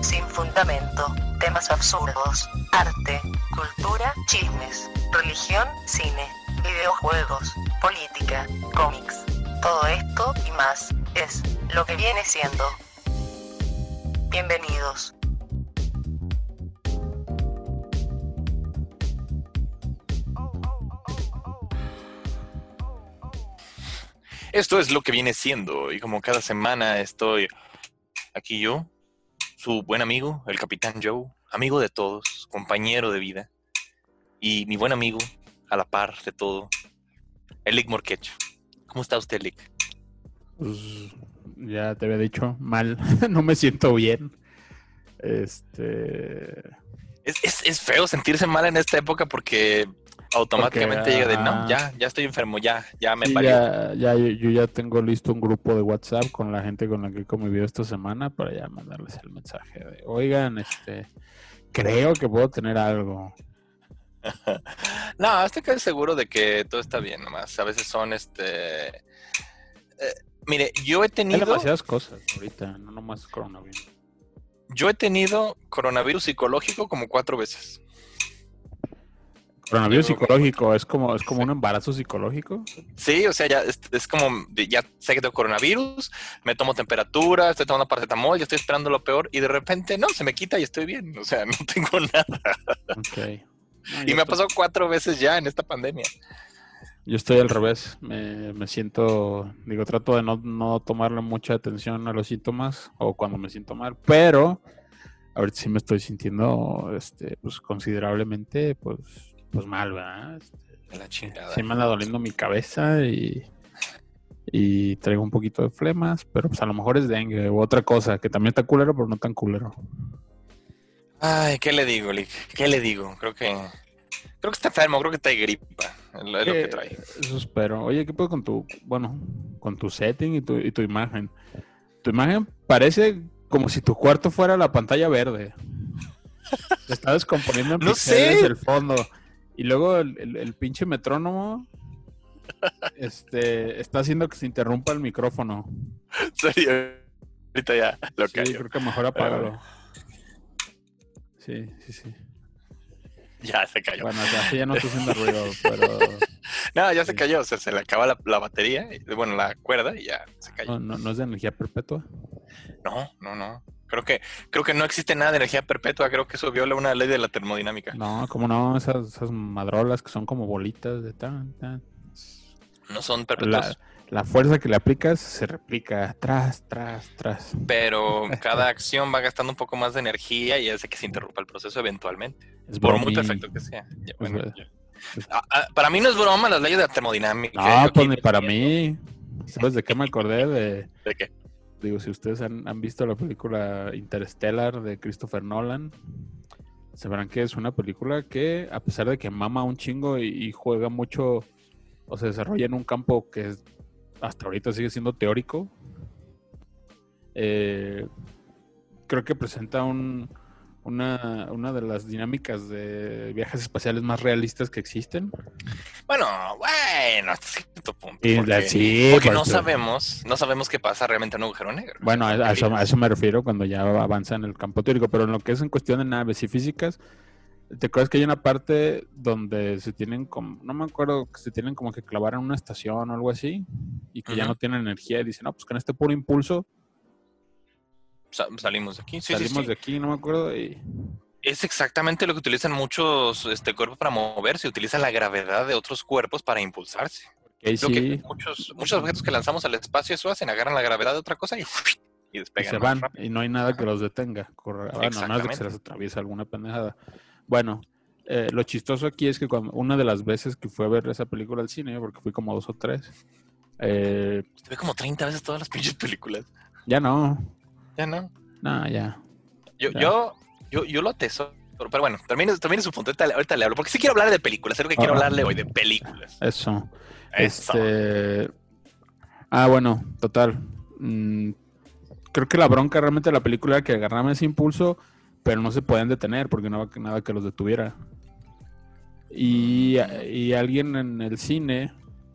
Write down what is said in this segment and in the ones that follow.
sin fundamento, temas absurdos, arte, cultura, chismes, religión, cine, videojuegos, política, cómics. Todo esto y más es lo que viene siendo. Bienvenidos. Esto es lo que viene siendo y como cada semana estoy aquí yo, su buen amigo, el Capitán Joe, amigo de todos, compañero de vida y mi buen amigo a la par de todo, Elick Morquecho. ¿Cómo está usted, Elick? Pues ya te había dicho, mal, no me siento bien. Este. Es, es, es feo sentirse mal en esta época porque automáticamente Porque, llega de no, ya, ya estoy enfermo, ya, ya me parió. ya, ya, yo, yo ya tengo listo un grupo de WhatsApp con la gente con la que he convivido esta semana para ya mandarles el mensaje de, oigan, este, creo que puedo tener algo. No, estoy casi seguro de que todo está bien, nomás. A veces son este. eh, mire, yo he Hay tenido. demasiadas cosas ahorita, no nomás coronavirus. Yo he tenido coronavirus psicológico como cuatro veces. Coronavirus Yo- psicológico, es como, es como un embarazo psicológico. Sí, o sea, ya es, es como, ya sé que tengo coronavirus, me tomo temperatura, estoy tomando paracetamol, ya estoy esperando lo peor y de repente, no, se me quita y estoy bien. O sea, no tengo nada. Ok. No, Y yo me ha pasado cuatro veces ya en esta pandemia. Yo estoy al revés, me, me siento, digo, trato de no, no tomarle mucha atención a los síntomas o cuando me siento mal, pero ahorita sí me estoy sintiendo, este, pues considerablemente, pues, pues mal, ¿verdad? Este, la chingada. sí me anda doliendo mi cabeza y, y traigo un poquito de flemas, pero pues a lo mejor es dengue u otra cosa, que también está culero, pero no tan culero. Ay, ¿qué le digo, Lick? ¿Qué le digo? Creo que. Creo que está enfermo, creo que está de gripa. Es lo que Eh, trae. Eso espero. Oye, ¿qué puedo con tu, bueno, con tu setting y tu, y tu imagen? Tu imagen parece como si tu cuarto fuera la pantalla verde. Se está descomponiendo en No sé. el fondo. Y luego el, el- el pinche metrónomo este, está haciendo que se interrumpa el micrófono. Serio. Ahorita ya lo Sí, callo. creo que mejor apágalo. Sí, sí, sí. Ya se cayó. Bueno, o sea, así ya no está haciendo ruido, pero No, ya se Sí. cayó. O sea, se le acaba la, la batería, bueno, la cuerda y ya se cayó. no, no- no es de energía perpetua. No, no, no. Creo que, creo que no existe nada de energía perpetua. Creo que eso viola una ley de la termodinámica. No, como no, esas, esas madrolas que son como bolitas de tan, tan. No son La, perpetuos. la fuerza que le aplicas se replica tras, tras, tras. Pero cada acción va gastando un poco más de energía y hace que se interrumpa el proceso eventualmente. Es Por muy perfecto que sea. Ya, bueno. Ah, ah, para mí no es broma las leyes de la termodinámica. No, pues ni para mí. ¿Sabes de qué me acordé? De, ¿De qué? Digo, si ustedes han, han visto la película Interstellar de Christopher Nolan, sabrán que es una película que, a pesar de que mama un chingo y, juega mucho, o se desarrolla en un campo que hasta ahorita sigue siendo teórico, eh, creo que presenta un, una, una de las dinámicas de viajes espaciales más realistas que existen. Bueno, bueno, hasta cierto punto. Y porque la- sí, porque pues, no pues, sabemos, no sabemos qué pasa realmente en un agujero negro. Bueno, a, a eso, a eso me refiero cuando ya avanza en el campo teórico, pero en lo que es en cuestión de naves y físicas, ¿te acuerdas que hay una parte donde se tienen como, no me acuerdo, que se tienen como que clavar en una estación o algo así, y que ya no tienen energía y dicen, no, pues con este puro impulso salimos de aquí. Sí, salimos sí. de aquí, no me acuerdo, y Es exactamente lo que utilizan muchos este, cuerpos para moverse. Utilizan la gravedad de otros cuerpos para impulsarse. que muchos, muchos objetos que lanzamos al espacio eso hacen, agarran la gravedad de otra cosa y, y y despegan. se más van, rápido. y no hay nada que los detenga. Corre- Bueno, no es de que se les atraviesa alguna pendejada. Bueno, eh, lo chistoso aquí es que cuando una de las veces que fui a ver esa película al cine, porque fui como dos o tres, eh, Ve como 30 veces todas las pinches películas. ya no, Ya no. no, ya. Yo, Ya. yo, yo, yo lo atesoro. Pero bueno, termine, termine su punto. Ahorita, le- ahorita le hablo. Porque sí quiero hablar de películas. Es lo que quiero Ah. hablarle hoy, de películas. Eso. Eso. Este. Ah, bueno, total. Mm, creo que la bronca realmente de la película era que agarraban ese impulso, pero no se podían detener porque no había que- nada que los detuviera. Y, y alguien en el cine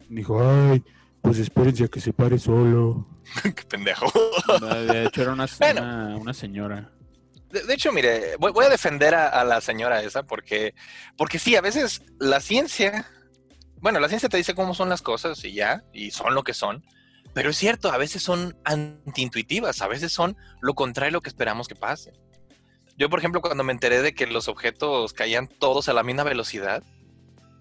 dijo: Ay, pues espérense a que se pare solo. Qué pendejo. De hecho, era una, Bueno. una, una señora. De, de hecho, mire, voy, voy a defender a, a la señora esa porque, porque sí, a veces la ciencia, bueno, la ciencia te dice cómo son las cosas y ya, y son lo que son, pero es cierto, a veces son antiintuitivas, a veces son lo contrario a lo que esperamos que pase. Yo, por ejemplo, cuando me enteré de que los objetos caían todos a la misma velocidad,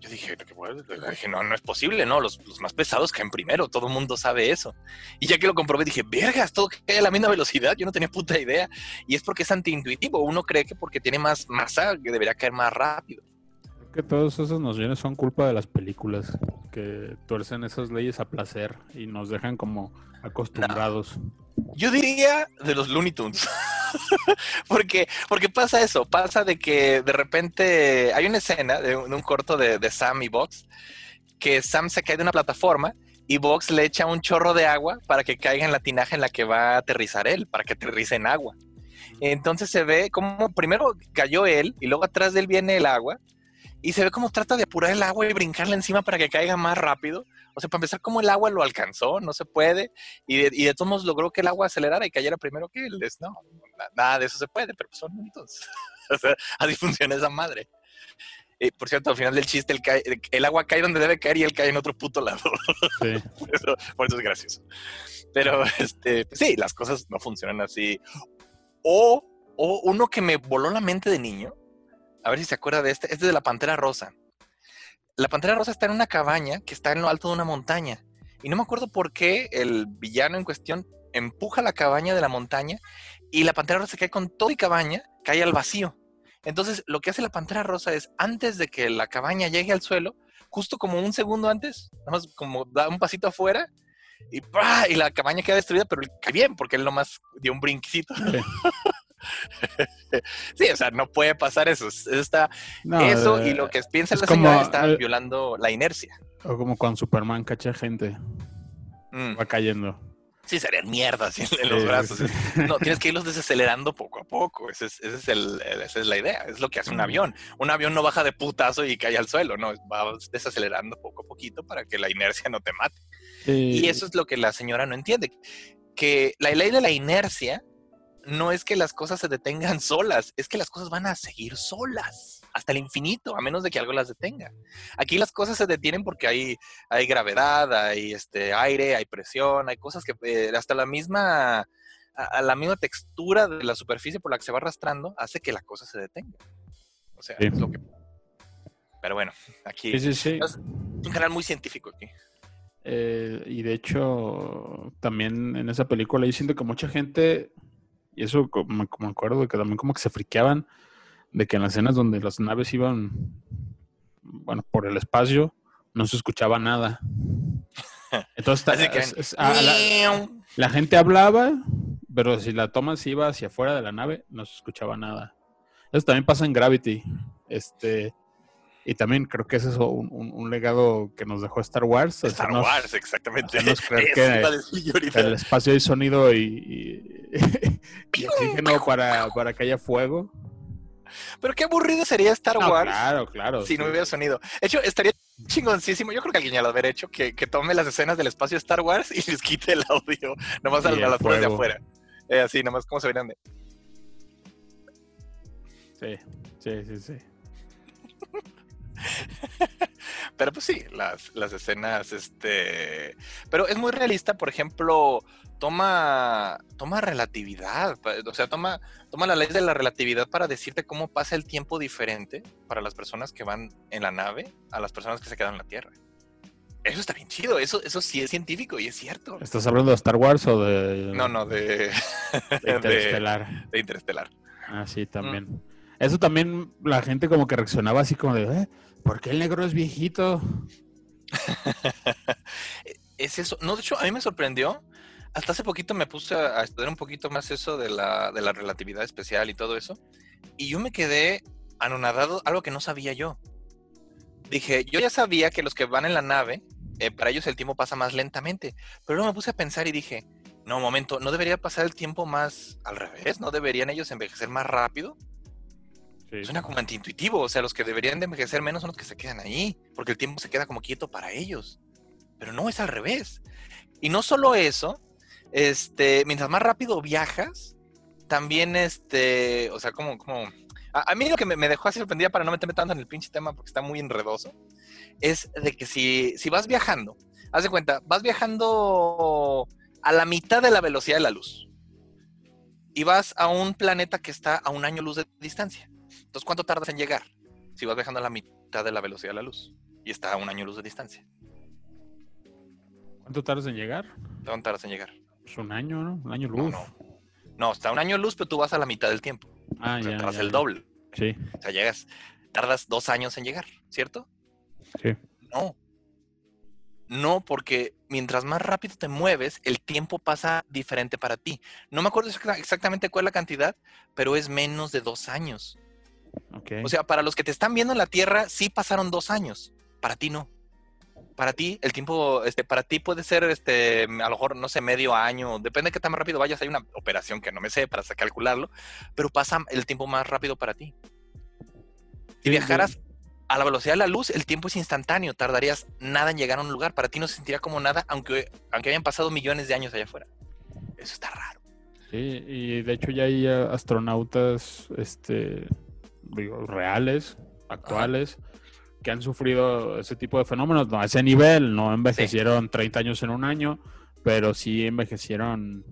yo dije, dije no, no es posible, ¿no? Los, los más pesados caen primero, todo el mundo sabe eso. Y ya que lo comprobé, dije, vergas, todo cae a la misma velocidad, yo no tenía puta idea. Y es porque es antiintuitivo. Uno cree que porque tiene más masa que debería caer más rápido. Creo que todas esas nociones son culpa de las películas, que tuercen esas leyes a placer y nos dejan como acostumbrados. Yo diría de los Looney Tunes. porque, porque pasa eso, pasa de que de repente hay una escena de un, corto de, Sam y Box, que Sam se cae de una plataforma y Box le echa un chorro de agua para que caiga en la tinaja en la que va a aterrizar él, para que aterrice en agua. Entonces se ve como primero cayó él y luego atrás de él viene el agua y se ve como trata de apurar el agua y brincarle encima para que caiga más rápido. O sea, para empezar, como el agua lo alcanzó, no se puede. Y de, y de todos modos logró que el agua acelerara y cayera primero que él. Es, no, na- nada de eso se puede, pero son minutos. o sea, así funciona esa madre. Eh, por cierto, al final del chiste, el, cae- el agua cae donde debe caer y él cae en otro puto lado. Sí. por, eso, por eso es gracioso. Pero, este, sí, las cosas no funcionan así. O, o uno que me voló la mente de niño, a ver si se acuerda de este, este es de la Pantera Rosa. La Pantera Rosa está en una cabaña que está en lo alto de una montaña. Y no me acuerdo por qué el villano en cuestión empuja la cabaña de la montaña y la Pantera Rosa cae con todo y cabaña, cae al vacío. Entonces, lo que hace la Pantera Rosa es, antes de que la cabaña llegue al suelo, justo como un segundo antes, nada más como da un pasito afuera y, y la cabaña queda destruida, pero cae bien porque él nomás dio un brinquito. sí, o sea, no puede pasar eso. Está, No, eso eh, y lo que piensa es la señora está violando la inercia. O como cuando Superman cacha gente, Mm. va cayendo. Sí, serían mierdas en, en los Sí, brazos. sí. No, tienes que irlos desacelerando poco a poco. Ese es, ese es el, esa es la idea. Es lo que hace un Mm. avión. Un avión no baja de putazo y cae al suelo, no. Va desacelerando poco a poquito para que la inercia no te mate. Sí. Y eso es lo que la señora no entiende. Que la ley de la inercia no es que las cosas se detengan solas, es que las cosas van a seguir solas hasta el infinito, a menos de que algo las detenga. Aquí las cosas se detienen porque hay, hay gravedad, hay este aire, hay presión, hay cosas que eh, hasta la misma, a, a la misma textura de la superficie por la que se va arrastrando hace que la cosa se detenga. O sea, Sí. es lo que... Pero bueno, aquí Sí, sí, sí. es un canal muy científico aquí. Eh, y de hecho, también en esa película yo siento que mucha gente, y eso como, como me acuerdo de que también como que se friqueaban de que en las escenas donde las naves iban, bueno, por el espacio, no se escuchaba nada. Entonces, Así que- es- es- a- la, la gente hablaba, pero si la toma se iba hacia afuera de la nave, no se escuchaba nada. Eso también pasa en Gravity. Este, y también creo que ese es un, un- un legado que nos dejó Star Wars. Star hacernos- Wars, exactamente. creer que- el espacio hay sonido y, y- y oxígeno para, para que haya fuego. Pero qué aburrido sería Star No, Wars claro, claro. si no hubiera sonido. De hecho, estaría chingoncísimo. Yo creo que alguien ya lo haber hecho, que, que tome las escenas del espacio Star Wars y les quite el audio, nomás a, Y a el las cosas de afuera. Eh, así, nomás como se verían de. Sí, sí, sí, sí. Pero pues sí, las, las escenas, este. Pero es muy realista, por ejemplo, toma, toma relatividad. O sea, toma, toma la ley de la relatividad para decirte cómo pasa el tiempo diferente para las personas que van en la nave a las personas que se quedan en la Tierra. Eso está bien chido, eso, eso sí es científico y es cierto. ¿Estás hablando de Star Wars o de, No, no, de, de de, Interestelar? de Interestelar. Ah, sí, también. Mm. Eso también la gente como que reaccionaba así como de, "Eh, ¿por qué el negro es viejito? es eso. No, de hecho, a mí me sorprendió. Hasta hace poquito me puse a, estudiar un poquito más eso de la, de la relatividad especial y todo eso. Y yo me quedé anonadado, algo que no sabía yo. Dije, yo ya sabía que los que van en la nave, eh, para ellos el tiempo pasa más lentamente. Pero luego me puse a pensar y dije, no, momento, ¿no debería pasar el tiempo más al revés? ¿No deberían ellos envejecer más rápido? Sí. Suena como antiintuitivo. O sea, los que deberían de envejecer menos son los que se quedan ahí, porque el tiempo se queda como quieto para ellos. Pero no es al revés. Y no solo eso, este, mientras más rápido viajas, también, este, o sea, como, como, a, a mí lo que me, me dejó así sorprendida para no meterme tanto en el pinche tema porque está muy enredoso, es de que si, si vas viajando, haz de cuenta, vas viajando a la mitad de la velocidad de la luz y vas a un planeta que está a un año luz de distancia. Entonces, ¿cuánto tardas en llegar? Si vas viajando a la mitad de la velocidad de la luz y está a un año luz de distancia. ¿Cuánto tardas en llegar? ¿Cuánto tardas en llegar? Pues un año, ¿no? Un año No, luz. no. No, está a un año luz, pero tú vas a la mitad del tiempo. Ah, O sea, ya. tardas ya, el ya. doble. Sí, O sea, llegas, tardas dos años en llegar, ¿cierto? sí. No. No, porque mientras más rápido te mueves, el tiempo pasa diferente para ti. No me acuerdo exacta- exactamente cuál es la cantidad, pero es menos de dos años. O sea, para los que te están viendo en la Tierra, sí pasaron dos años. Para ti no. Para ti, el tiempo, este, para ti puede ser, este, a lo mejor, no sé, medio año. Depende de qué tan rápido vayas. Hay una operación que no me sé para calcularlo, pero pasa el tiempo más rápido para ti. Si Sí, viajaras a la velocidad de la luz, el tiempo es instantáneo. Tardarías nada en llegar a un lugar. Para ti no se sentiría como nada, aunque, aunque hayan pasado millones de años allá afuera. Eso está raro. Sí, y de hecho ya hay eh, astronautas, este, digo, reales, actuales, que han sufrido ese tipo de fenómenos, no a ese nivel, no envejecieron 30 años en un año, pero sí envejecieron,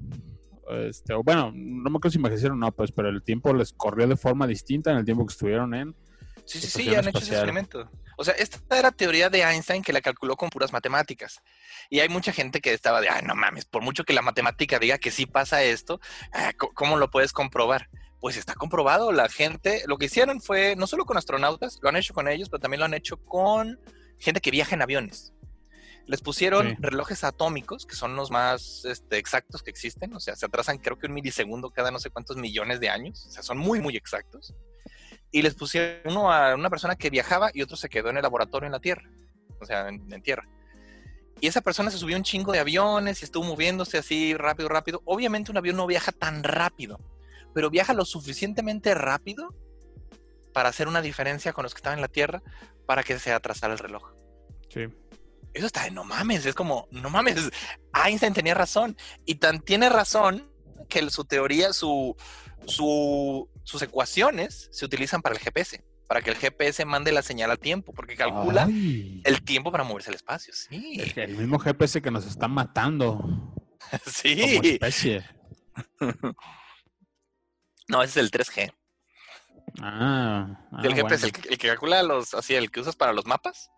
este, o bueno, no me acuerdo si envejecieron, no, pues, pero el tiempo les corrió de forma distinta en el tiempo que estuvieron en. Sí, sí, sí, ya han hecho ese espacial. experimento. O sea, esta era teoría de Einstein que la calculó con puras matemáticas. Y hay mucha gente que estaba de, ay, no mames, por mucho que la matemática diga que sí pasa esto, ah, ¿cómo lo puedes comprobar? Pues está comprobado. La gente, lo que hicieron fue, no solo con astronautas, lo han hecho con ellos, pero también lo han hecho con gente que viaja en aviones. Les pusieron Sí. relojes atómicos, que son los más este, exactos que existen. O sea, se atrasan creo que un milisegundo cada no sé cuántos millones de años. O sea, son muy, muy exactos y les pusieron uno a una persona que viajaba y otro se quedó en el laboratorio en la Tierra, o sea, en, en Tierra. Y esa persona se subió un chingo de aviones y estuvo moviéndose así rápido, rápido. Obviamente un avión no viaja tan rápido, pero viaja lo suficientemente rápido para hacer una diferencia con los que estaban en la Tierra para que se atrasara el reloj. Sí. Eso está de no mames, es como, no mames, Einstein tenía razón. Y tan tiene razón que su teoría, su, su- sus ecuaciones se utilizan para el GPS, para que el GPS mande la señal a tiempo, porque calcula Ay, el tiempo para moverse al espacio. Sí, el, el mismo GPS que nos está matando como sí. especie. No, ese es el 3G. Ah, ah, el GPS, el, que- el que calcula los, así, el que usas para los mapas.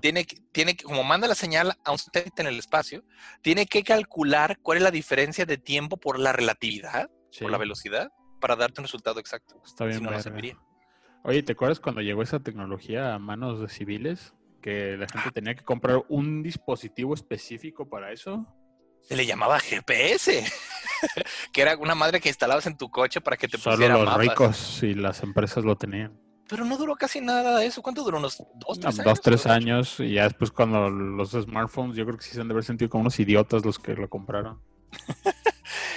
tiene, que- tiene que, como manda la señal a un satélite en el espacio, tiene que calcular cuál es la diferencia de tiempo por la relatividad, Sí, por la velocidad, para darte un resultado exacto. Está bien, si no, no verga. serviría. Oye, ¿te acuerdas cuando llegó esa tecnología a manos de civiles? Que la gente tenía que comprar un dispositivo específico para eso. Se le llamaba GPS, que era una madre que instalabas en tu coche para que te Solo pusiera los mapas. ricos y las empresas lo tenían. Pero no duró casi nada de eso. ¿Cuánto duró? ¿Unos dos, tres años? Dos, tres ¿O años. Y ya después cuando los smartphones, yo creo que sí se han de haber sentido como unos idiotas los que lo compraron.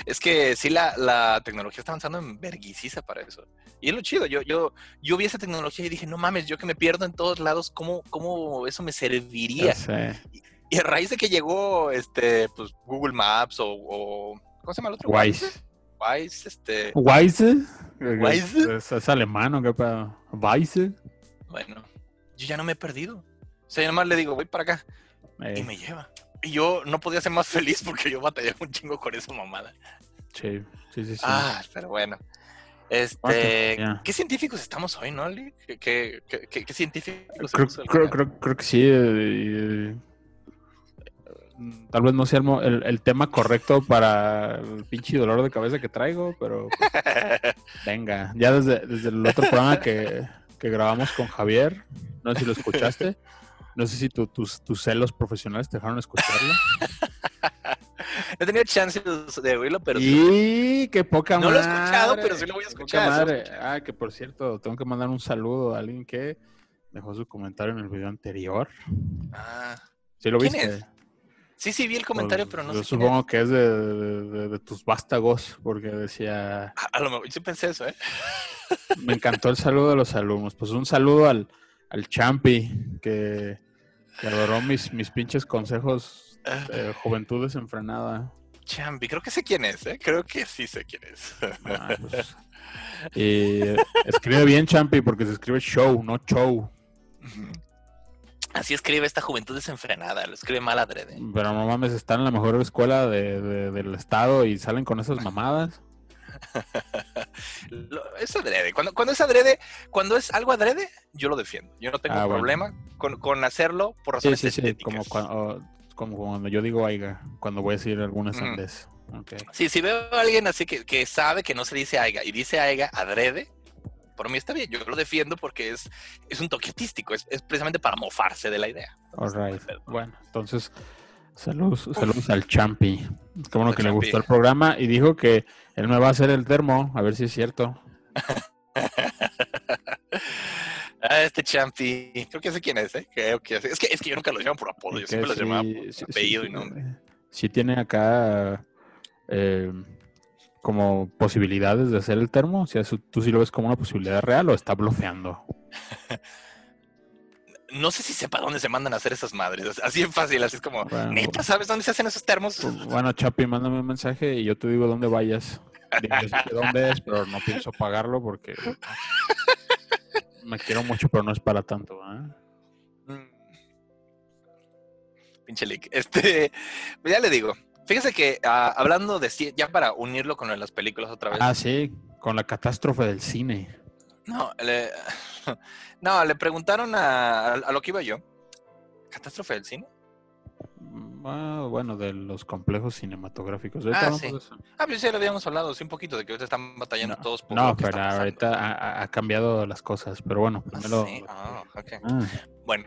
Es que sí, la, la tecnología está avanzando en verguiciza para eso. Y es lo chido. Yo, yo, yo vi esa tecnología y dije, no mames, yo que me pierdo en todos lados, ¿cómo, cómo eso me serviría? Y a raíz de que llegó este, pues, Google Maps o, o- ¿cómo se llama el otro? Wise. Wise, este, ¿Weise? Weise. ¿Es, es alemán o qué pedo? ¿Weise? bueno, yo ya no me he perdido. O sea, yo nomás le digo, voy para acá Eh, y me lleva. Y yo no podía ser más feliz porque yo batallé un chingo con esa mamada. sí, sí, sí. sí. Ah, pero bueno. Este. ¿qué científicos estamos hoy, no? ¿Qué, qué, qué- qué- científicos creo, creo, creo, creo que sí. eh, eh, tal vez no sea el, tema correcto para el pinche dolor de cabeza que traigo, pero pues, venga. Ya desde, desde el otro programa que, que grabamos con Javier, no sé si lo escuchaste. No sé si tu- tus, tus celos profesionales te dejaron escucharlo. No he tenido chance de oírlo, pero sí y qué poca No lo he madre. escuchado, pero sí lo voy a escuchar, sí madre. escuchar. Ah, que por cierto, tengo que mandar un saludo a alguien que dejó su comentario en el video anterior. Ah, ¿Sí lo ¿Quién viste? es? Sí, sí, vi el comentario, Pues, pero no yo sé supongo que es de, de- tus vástagos, porque decía, A, a lo mejor, sí pensé eso, ¿eh? me encantó el saludo de los alumnos. Pues un saludo al, al Champi, que, que adoró mis, mis pinches consejos de juventud desenfrenada. Champi, creo que sé quién es, ¿eh? Creo que sí sé quién es. Ah, pues, y escribe bien Champi porque se escribe show, no show. Así escribe esta juventud desenfrenada, lo escribe mal adrede. Pero no mames, están en la mejor escuela de- de- del estado y salen con esas mamadas. Es adrede. Cuando, cuando es adrede, cuando es algo adrede, yo lo defiendo. Yo no tengo Ah, bueno. problema con, con hacerlo por razones sí, sí, estéticas. como cuando, como cuando yo digo aiga, cuando voy a decir alguna Ujú. sandez. Ok. Sí, si veo a alguien así que, que sabe que no se dice aiga y dice aiga adrede, por mí está bien. Yo lo defiendo porque es, es un toque artístico, es, es precisamente para mofarse de la idea. All right. Pero- Bueno, entonces, saludos, saludos al Champi. Qué bueno Al que le gustó el programa y dijo que él me va a hacer el termo, a ver si es cierto. Ah, este champi, creo que sé quién es, ¿eh? Creo que sé. Es que, es que yo nunca lo llamo por apodo, yo siempre sí- llamaba por sí- sí apellido y nombre. Sí tiene acá eh, como posibilidades de hacer el termo. O sea, ¿tú sí lo ves como una posibilidad real o está bloqueando? No sé si sepa dónde se mandan a hacer esas madres. Así es fácil, así es como, Bueno. neta, ¿sabes dónde se hacen esos termos? Bueno, Chapi, mándame un mensaje y yo te digo dónde vayas. Que dónde es, pero no pienso pagarlo porque me quiero mucho, pero no es para tanto. ¿eh? Mm. Pinche leak. Este, pues ya le digo. Fíjese que ah, hablando de ya para unirlo con lo de las películas otra vez. Ah, sí, con la catástrofe del cine. No, le, no, le preguntaron a, a lo que iba yo. ¿Catástrofe del cine? Mm, ah, bueno, de los complejos cinematográficos. Ah, sí. eso. Ah, pues ya lo habíamos hablado, sí, un poquito, de que ahorita están batallando No, todos por No, pero ahorita ha, cambiado las cosas. Pero bueno, Ah, primero. sí, ah, ok. Ah, Bueno,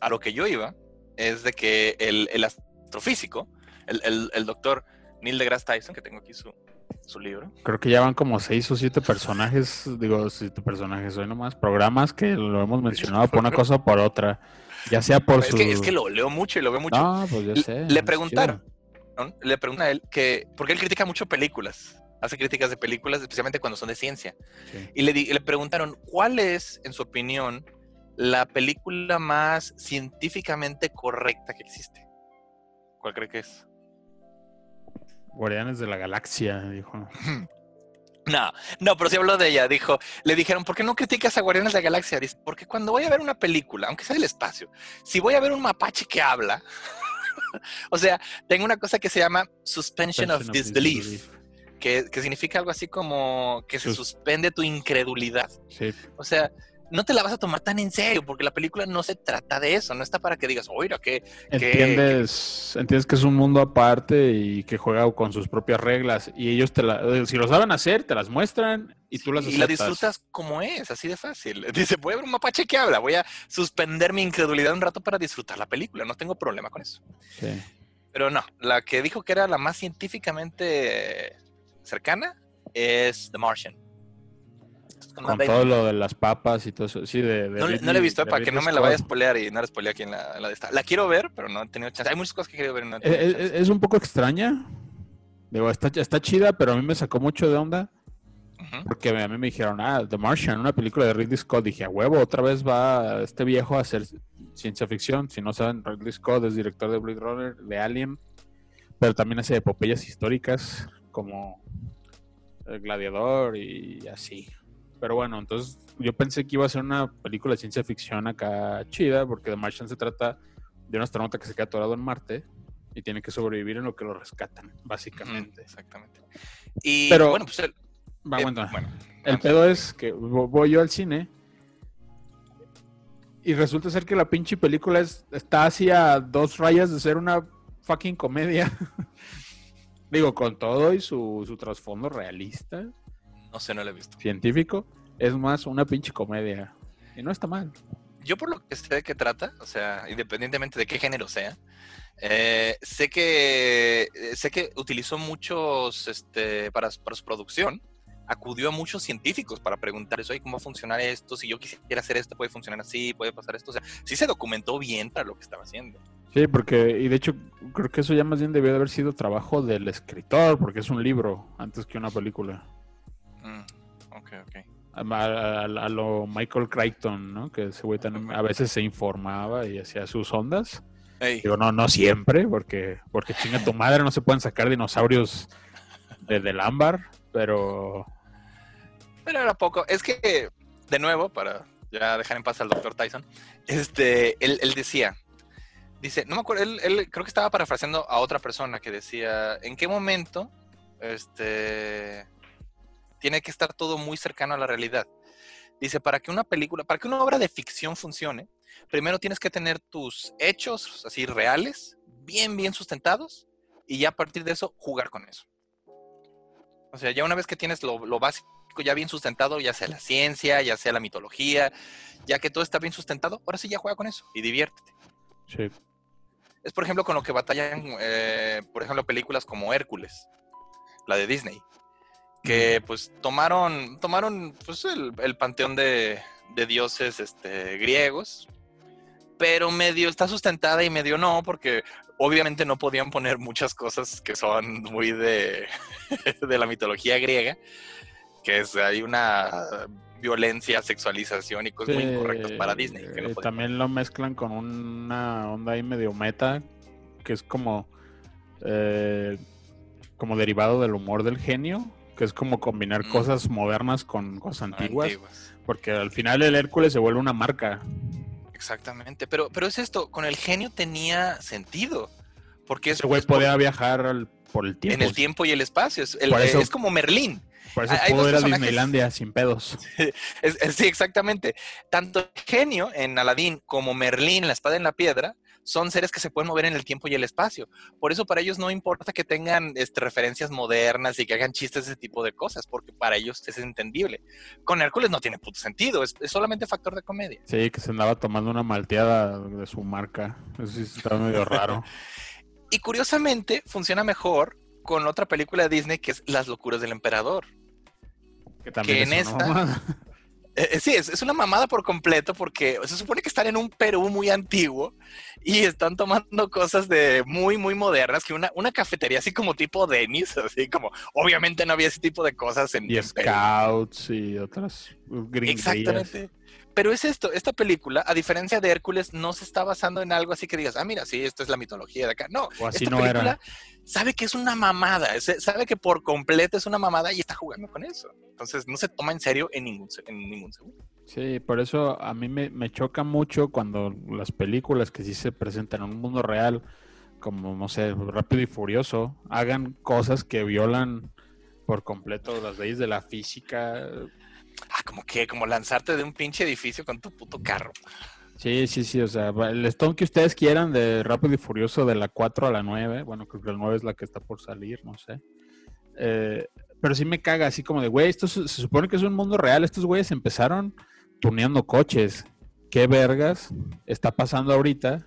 a lo que yo iba es de que el, el astrofísico, el, el, el doctor Neil deGrasse Tyson, que tengo aquí su, su libro, creo que ya van como seis o siete personajes, digo, siete personajes, hoy nomás, programas que lo hemos mencionado por una cosa o por otra. Ya sea por es, su. que, es que lo leo mucho y lo veo mucho. No, pues ya Le- sé. le preguntaron. Le pregunta a él que, porque él critica mucho películas, hace críticas de películas, especialmente cuando son de ciencia. Sí. Y le, di- le preguntaron, ¿cuál es, en su opinión, la película más científicamente correcta que existe? ¿Cuál cree que es? Guardianes de la Galaxia, dijo. No, no, pero sí habló de ella. Dijo, le dijeron, ¿por qué no criticas a Guardianes de la Galaxia? Dice, porque cuando voy a ver una película, aunque sea del espacio, si voy a ver un mapache que habla, o sea, tengo una cosa que se llama suspension, of, disbelief, Que, que significa algo así como que se Sus- suspende tu incredulidad. Sí, O sea, no te la vas a tomar tan en serio, porque la película no se trata de eso, no está para que digas, oiga, que entiendes, entiendes que es un mundo aparte y que juega con sus propias reglas. Y ellos te la, si lo saben hacer, te las muestran y tú las y la aceptas. disfrutas como es, así de fácil. Dice, voy a ver un mapache que habla, voy a suspender mi incredulidad un rato para disfrutar la película, no tengo problema con eso. Sí. Pero no, la que dijo que era la más científicamente cercana es The Martian. Con Con todo lo de las papas y todo eso. Sí, de, de No, le- no Ridley- la he visto, eh, para que no Ridley me la vaya a spoilear y no la spoilea aquí en la, en la de esta. La quiero ver, pero no he tenido chance. Hay muchas cosas que quiero ver no he Eh, tenido eh, chance. Es, un poco extraña. Digo, está, está chida, pero a mí me sacó mucho de onda. Porque a mí me dijeron, ah, The Martian, una película de Ridley Scott. Dije, a huevo, otra vez va este viejo a hacer ciencia ficción. Si no saben, Ridley Scott es director de Blade Runner, de Alien, pero también hace epopeyas históricas como El Gladiador y así. Pero bueno, entonces yo pensé que iba a ser una película de ciencia ficción acá chida, porque The Martian se trata de un astronauta que se queda atorado en Marte y tiene que sobrevivir en lo que lo rescatan, básicamente. Exactamente. Y Pero- bueno, pues el, Va, eh, bueno, el pedo es que vo- voy yo al cine y resulta ser que la pinche película es, está así a dos rayas de ser una fucking comedia. Digo, con todo y su, su trasfondo realista, no sé, no lo he visto. científico, es más una pinche comedia. Y no está mal. Yo por lo que sé de qué trata, o sea, independientemente de qué género sea, eh, sé que eh, sé que utilizó muchos, este, para, para su producción, acudió a muchos científicos para preguntarles, oye, ¿cómo va a funcionar esto? Si yo quisiera hacer esto, puede funcionar así, puede pasar esto. O sea, sí se documentó bien para lo que estaba haciendo. Sí, porque, y de hecho, creo que eso ya más bien debió de haber sido trabajo del escritor, porque es un libro antes que una película. Ok, ok. A, a- a lo Michael Crichton, ¿no? Que ese güey a veces se informaba y hacía sus ondas. Ey. Digo, no, no siempre, porque, porque chinga tu madre, no se pueden sacar dinosaurios de- del ámbar, pero Pero era poco. Es que, de nuevo, para ya dejar en paz al doctor Tyson, este, él, él decía, dice, no me acuerdo, él, él creo que estaba parafraseando a otra persona que decía, ¿en qué momento este, tiene que estar todo muy cercano a la realidad? Dice, para que una película, para que una obra de ficción funcione, primero tienes que tener tus hechos así reales, bien, bien sustentados, y ya a partir de eso jugar con eso. O sea, ya una vez que tienes lo, lo básico ya bien sustentado, ya sea la ciencia, ya sea la mitología, ya que todo está bien sustentado, ahora sí ya juega con eso y diviértete. sí. Es por ejemplo con lo que batallan, eh, por ejemplo, películas como Hércules, la de Disney, que pues tomaron, tomaron pues, el, el panteón de, de dioses este, griegos, pero medio está sustentada y medio no, porque obviamente no podían poner muchas cosas que son muy de, de la mitología griega, que es hay una violencia, sexualización y cosas muy incorrectas para Disney. que no eh, también lo mezclan con una onda ahí medio meta, que es como, eh, como derivado del humor del genio, que es como combinar Mm. cosas modernas con cosas antiguas, Antiguas. porque al final el Hércules se vuelve una marca. Exactamente, pero, pero es esto, con el genio tenía sentido, porque es, Ese güey por- podía viajar al- por el tiempo. en el tiempo y el espacio, es, el- Por eso- es como Merlín. Por eso hay- pudo ir a Disneylandia sin pedos. Es- es- sí, exactamente. Tanto el genio en Aladdin como Merlín, la espada en la piedra, son seres que se pueden mover en el tiempo y el espacio. Por eso para ellos no importa que tengan este, referencias modernas y que hagan chistes de ese tipo de cosas, porque para ellos es entendible. Con Hércules no tiene puto sentido, es, es solamente factor de comedia. Sí, que se andaba tomando una malteada de su marca. Eso sí estaba medio raro. Y curiosamente funciona mejor con otra película de Disney que es Las locuras del emperador. Que también Que en esta-. Eh, eh, sí, es, es una mamada por completo porque se supone que están en un Perú muy antiguo y están tomando cosas de muy, muy modernas, que una, una cafetería así como tipo Denis, así como, obviamente no había ese tipo de cosas en, Y en Perú. Scouts y otras gringerías. Exactamente. Pero es esto, esta película, a diferencia de Hércules, no se está basando en algo así que digas, ah, mira, sí, esta es la mitología de acá. No, O así esta no película era. sabe que es una mamada, sabe que por completo es una mamada y está jugando con eso. Entonces no se toma en serio en ningún, en ningún segundo. Sí, por eso a mí me, me choca mucho cuando las películas que sí se presentan en un mundo real, como, no sé, Rápido y Furioso, hagan cosas que violan por completo las leyes de la física. Ah, como que, como lanzarte de un pinche edificio con tu puto carro. Sí, sí, sí, o sea, el Stone que ustedes quieran de Rápido y Furioso de la 4 a la 9, bueno, creo que la 9 es la que está por salir, no sé. Eh, pero sí me caga así como de, güey, esto se, se supone que es un mundo real, estos güeyes empezaron tuneando coches. ¿Qué vergas está pasando ahorita?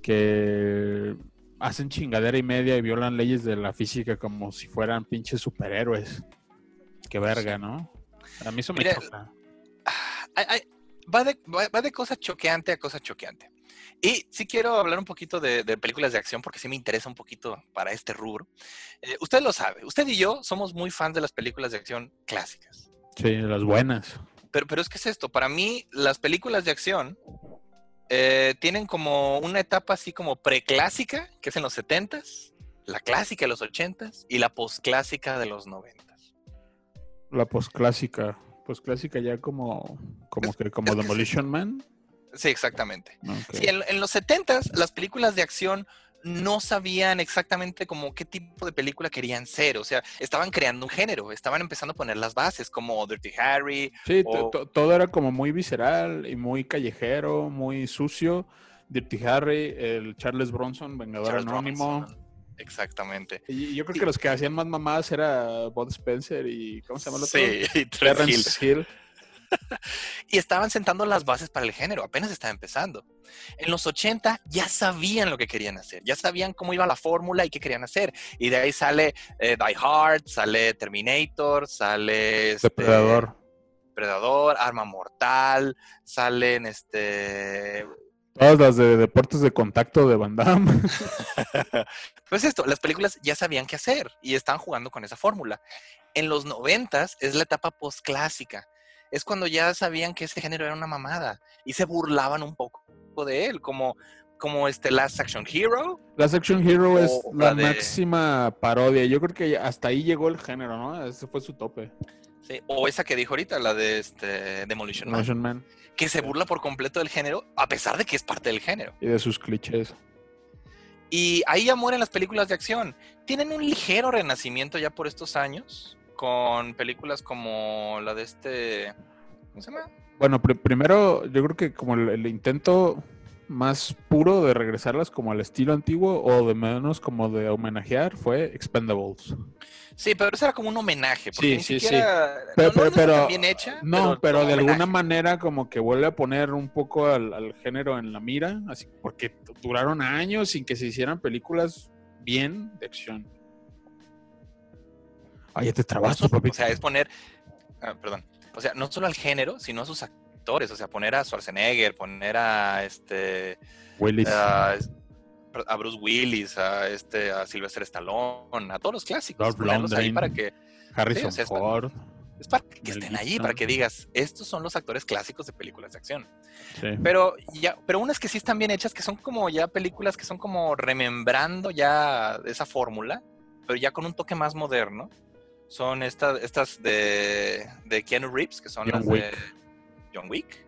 Que hacen chingadera y media y violan leyes de la física como si fueran pinches superhéroes. Qué verga, ¿no? A mí eso me choca. Ah, va, de, va, va de cosa choqueante a cosa choqueante. Y sí quiero hablar un poquito de, de películas de acción porque sí me interesa un poquito para este rubro. Eh, usted lo sabe, usted y yo somos muy fans de las películas de acción clásicas. Sí, las buenas. Pero, pero es que es esto, para mí las películas de acción eh, tienen como una etapa así como preclásica, que es en los 70s, la clásica de los 80s y la posclásica de los 90s. La posclásica. Posclásica ya como, como que como. Demolition Man. Sí, exactamente. Sí, en, en los 70s las películas de acción no sabían exactamente como qué tipo de película querían ser, o sea, estaban creando un género, estaban empezando a poner las bases como Dirty Harry, Sí, o- todo era como muy visceral y muy callejero, muy sucio. Dirty Harry, el Charles Bronson, Vengador Charles Anónimo. Exactamente. Y yo creo que los que hacían más mamadas era Bud Spencer y ¿cómo se llama el otro? Sí, y Hill. Terrence Hill. y estaban sentando las bases para el género, apenas estaba empezando. En los 80 ya sabían lo que querían hacer, ya sabían cómo iba la fórmula y qué querían hacer. Y de ahí sale eh, Die Hard, sale Terminator, sale este, Depredador. Predador, Arma Mortal, salen este... Todas las de deportes de contacto de Van Damme. Pues esto, las películas ya sabían qué hacer y están jugando con esa fórmula. En los noventas es la etapa postclásica. Es cuando ya sabían que ese género era una mamada y se burlaban un poco de él, como, como este Last Action Hero. Last Action Hero es la, de- máxima parodia. Yo creo que hasta ahí llegó el género, ¿no? Ese fue su tope. sí, O esa que dijo ahorita, la de este Demolition Man. Motion Man. Que se burla por completo del género, a pesar de que es parte del género. Y de sus clichés. Y ahí ya mueren las películas de acción. Tienen un ligero renacimiento ya por estos años, con películas como la de este. ¿Cómo se llama? Bueno, pri- primero, yo creo que como el, el intento más puro de regresarlas como al estilo antiguo o de menos como de homenajear fue Expendables. Sí, pero eso era como un homenaje. Porque Sí, ni sí, siquiera, Pero- no, pero- está tan pero- bien hecha. No, pero, de alguna manera como que vuelve a poner un poco al, al género en la mira, así porque duraron años sin que se hicieran películas bien de acción. Ay, ya te trabaste, papi. O sea, es poner. ah, perdón. O sea, no solo al género, sino a sus actores. O sea, poner a Schwarzenegger, poner a este. Willis. a, a Bruce Willis, a este, a Sylvester Stallone, a todos los clásicos. Dolph ponerlos ahí para que. Harrison sí, o sea, es para- Ford. Es para que estén allí, para que digas, estos son los actores clásicos de películas de acción. Sí. Pero ya, pero unas que sí están bien hechas, que son como ya películas que son como remembrando ya esa fórmula, pero ya con un toque más moderno. Son estas, estas de, de Keanu Reeves, que son John las de. John Wick.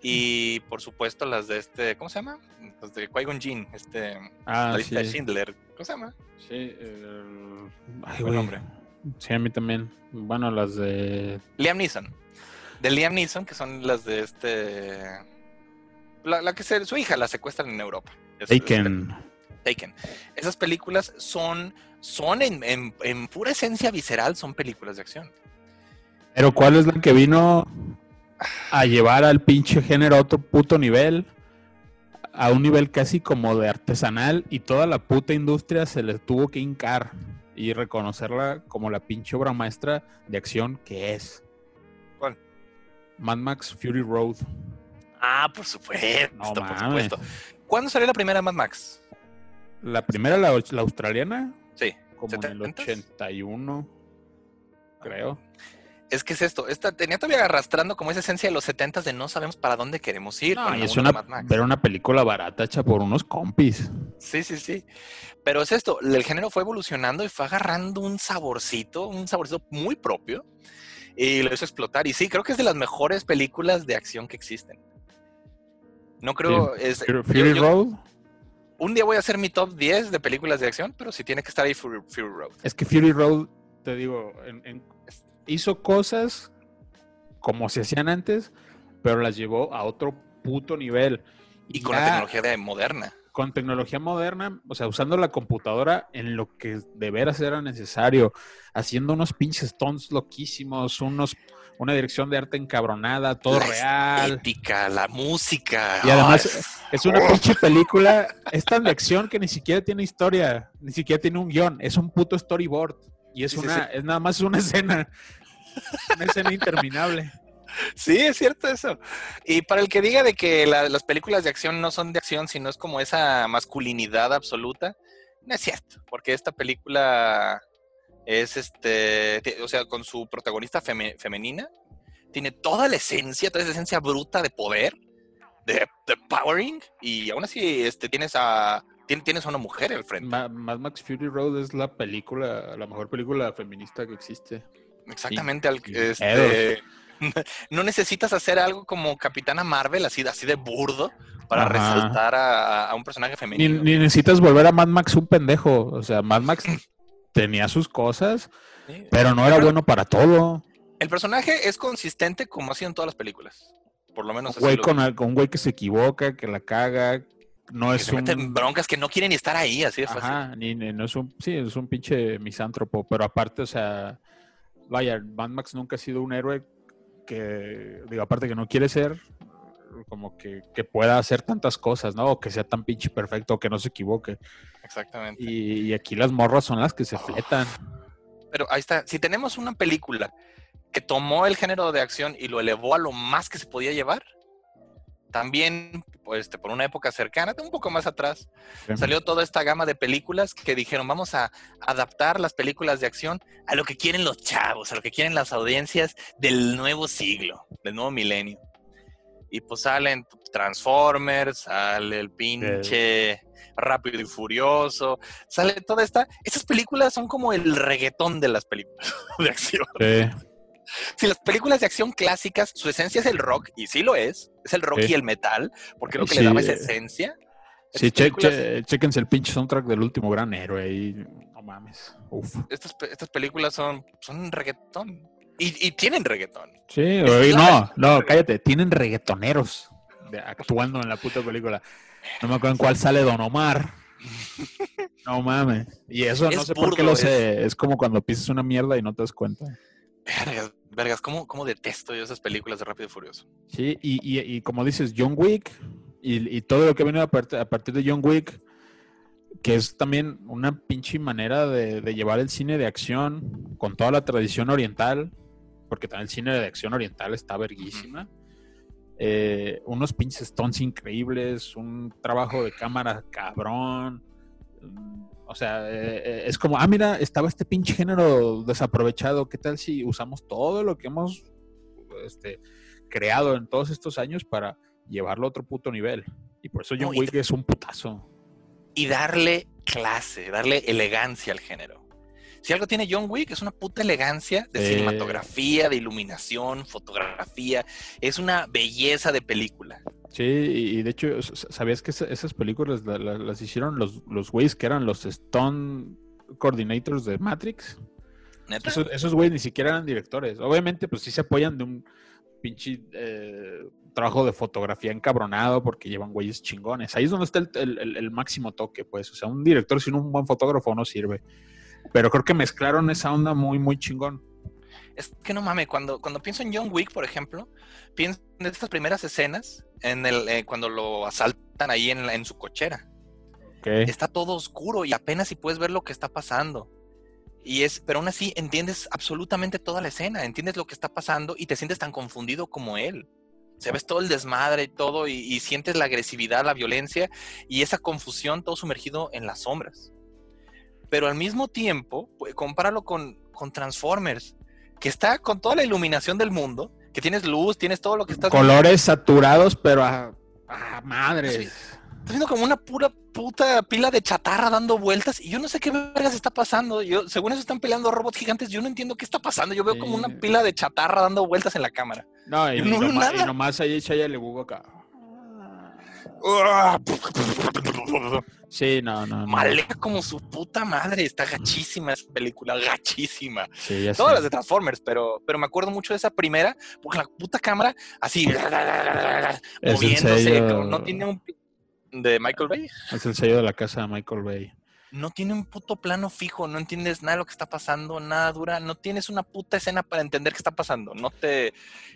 Y por supuesto las de este, ¿cómo se llama? Las de Qui-Gon Jinn, este, ah, la lista de sí. Schindler. ¿Cómo se llama? Sí, el... Ay, Buen nombre. Sí, a mí también. Bueno, las de... Liam Neeson. De Liam Neeson, que son las de este... La, la que se, su hija la secuestran en Europa. Es- Taken. Taken. Esas películas son, son en, en- en pura esencia visceral, son películas de acción. Pero ¿cuál es la que vino a llevar al pinche género a otro puto nivel? A un nivel casi como de artesanal y toda la puta industria se le tuvo que hincar y reconocerla como la pinche obra maestra de acción que es. ¿Cuál? Mad Max Fury Road. Ah, por supuesto, No por mames. supuesto. ¿Cuándo salió la primera Mad Max? La primera, la, la australiana, Sí. como en el 70s? 81, creo. Es que es esto, esta tenía todavía arrastrando como esa esencia de los 70 de no sabemos para dónde queremos ir. No, con y es una, Mad Max. pero una película barata hecha por unos compis. Sí, sí, sí. Pero es esto, el género fue evolucionando y fue agarrando un saborcito, un saborcito muy propio y lo hizo explotar. Y sí, creo que es de las mejores películas de acción que existen. No creo, es, Fury, yo- Fury yo- Road. un día voy a hacer mi top 10 de películas de acción, pero sí tiene que estar ahí Fury, Fury Road. Es que Fury Road, te digo, en- en- hizo cosas como se hacían antes, pero las llevó a otro puto nivel. Y con la tecnología de moderna. con tecnología moderna, o sea, usando la computadora en lo que de veras era necesario, haciendo unos pinches stunts loquísimos, unos, una dirección de arte encabronada, todo la real. estética, la música. Y además Ay, es una pinche película, es tan de acción que ni siquiera tiene historia, ni siquiera tiene un guion, es un puto storyboard. Y es Sí, sí, una, es nada más una escena, una escena interminable. Sí, es cierto eso. Y para el que diga de que la- las películas de acción no son de acción, sino es como esa masculinidad absoluta, no es cierto, porque esta película es este, te- o sea, con su protagonista feme- femenina, tiene toda la esencia, toda esa esencia bruta de poder, de, de powering, y aún así este, tienes a tienes a una mujer al frente. Ma- Mad Max Fury Road es la película, la mejor película feminista que existe. Exactamente al este, no necesitas hacer algo como Capitana Marvel, así, así de burdo, para Ajá. resaltar a, a un personaje Ni, femenino. ni necesitas volver a Mad Max un pendejo. O sea, Mad Max tenía sus cosas, Sí. pero no era bueno para todo. El personaje es consistente como ha sido en todas las películas. Por lo menos así Güey con un güey que se equivoca, que la caga, no es se un... broncas que no quieren ni estar ahí, así fácil. Ni, ni- no es un... Sí, es un pinche misántropo, pero aparte, o sea, vaya, Mad Max nunca ha sido un héroe que, digo, aparte que no quiere ser, como que, que pueda hacer tantas cosas, ¿no? O que sea tan pinche perfecto, o que no se equivoque. Exactamente. Y, y aquí las morras son las que se fletan. Pero ahí está. Si tenemos una película que tomó el género de acción y lo elevó a lo más que se podía llevar, también, pues, este, por una época cercana, un poco más atrás, salió toda esta gama de películas que dijeron, vamos a adaptar las películas de acción a lo que quieren los chavos, a lo que quieren las audiencias del nuevo siglo, del nuevo milenio. Y pues salen Transformers, sale el pinche Rápido y Furioso, sale toda esta. Esas películas son como el reggaetón de las películas de acción. Sí. Si las películas de acción clásicas, su esencia es el rock, y sí lo es, es el rock y el metal, porque lo que Sí, le daba esa esencia. Sí, Estas che, películas- che- chéquense el pinche soundtrack del último gran héroe ahí. No mames. Uf. estas, estas películas son, son reggaetón. Y, y tienen reggaetón. Sí, Es no, no, cállate. Tienen reggaetoneros de- actuando en la puta película. No me acuerdo en cuál sale Don Omar. No mames. Y eso no sé por qué lo sé. Es como cuando pisas una mierda y no te das cuenta. Vergas, ¿cómo, cómo detesto yo esas películas de Rápido y Furioso? Sí, y, y- y como dices, John Wick y, y todo lo que viene a, part- a partir de John Wick, que es también una pinche manera de, de llevar el cine de acción con toda la tradición oriental, porque también el cine de acción oriental está verguísima. Eh, unos pinches stones increíbles, un trabajo de cámara cabrón. O sea, eh, es como, ah, mira, estaba este pinche género desaprovechado. ¿Qué tal si usamos todo lo que hemos este, creado en todos estos años para llevarlo a otro puto nivel? Y por eso No, John Wick es un putazo. Y darle clase, darle elegancia al género. Si algo tiene John Wick, es una puta elegancia de cinematografía, de iluminación, fotografía. Es una belleza de película. Sí, y de hecho, ¿sabías que esa- esas películas la- la- las hicieron los, los güeyes que eran los Stone Coordinators de Matrix? ¿Neta? Esos, esos güeyes ni siquiera eran directores. Obviamente, pues sí se apoyan de un pinche eh, trabajo de fotografía encabronado porque llevan güeyes chingones. Ahí es donde está el- el máximo toque, pues. O sea, un director sin un buen fotógrafo no sirve. Pero creo que mezclaron esa onda muy, muy chingón. Es que no mames, cuando, cuando pienso en John Wick, por ejemplo, pienso en estas primeras escenas, en el, eh, cuando lo asaltan ahí en, la- en su cochera. Está todo oscuro y apenas si puedes ver lo que está pasando. Y es, pero aún así entiendes absolutamente toda la escena, entiendes lo que está pasando y te sientes tan confundido como él. Se ves todo el desmadre y todo y, y sientes la agresividad, la violencia y esa confusión todo sumergido en las sombras. Pero al mismo tiempo, pues, compáralo con, con Transformers, que está con toda la iluminación del mundo, que tienes luz, tienes todo lo que estás viendo. Colores saturados, pero a, a madres. Estoy viendo como una pura puta pila de chatarra dando vueltas y yo no sé qué vergas está pasando. Yo, según eso están peleando robots gigantes, yo no entiendo qué está pasando. Yo veo como una pila de chatarra dando vueltas en la cámara. No, y, no veo nomás, nada. y nomás ahí Shia LaBeouf acá. Sí, no, no, no. Malea como su puta madre. Está gachísima esa película, gachísima. Sí, ya Todas las de Transformers, pero, pero me acuerdo mucho de esa primera, porque la puta cámara así Es moviéndose. sello- No tiene un de Michael Bay. Es el sello de la casa de Michael Bay. No tiene un puto plano fijo, no entiendes nada de lo que está pasando, nada dura, no tienes una puta escena para entender qué está pasando, no te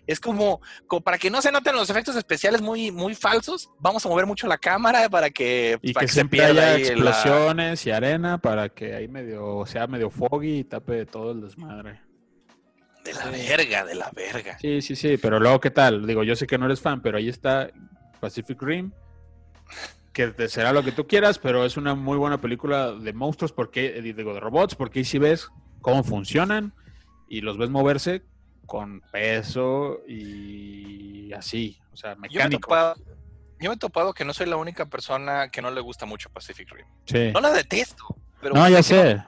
es como, como para que no se noten los efectos especiales muy muy falsos, vamos a mover mucho la cámara para que Y para que se siempre pierda haya la- explosiones y arena para que ahí medio sea medio foggy y tape todo el desmadre. de la verga, de la verga. Sí, sí, sí, pero luego, ¿qué tal? Digo, yo sé que no eres fan, pero ahí está Pacific Rim, que te será lo que tú quieras, pero es una muy buena película de monstruos, porque, digo, de robots, porque ahí sí ves cómo funcionan y los ves moverse con peso y así, o sea, Yo me, he mecánico. topado, yo me he topado que no soy la única persona que no le gusta mucho Pacific Rim. Sí. No la detesto, pero No, ya sé no-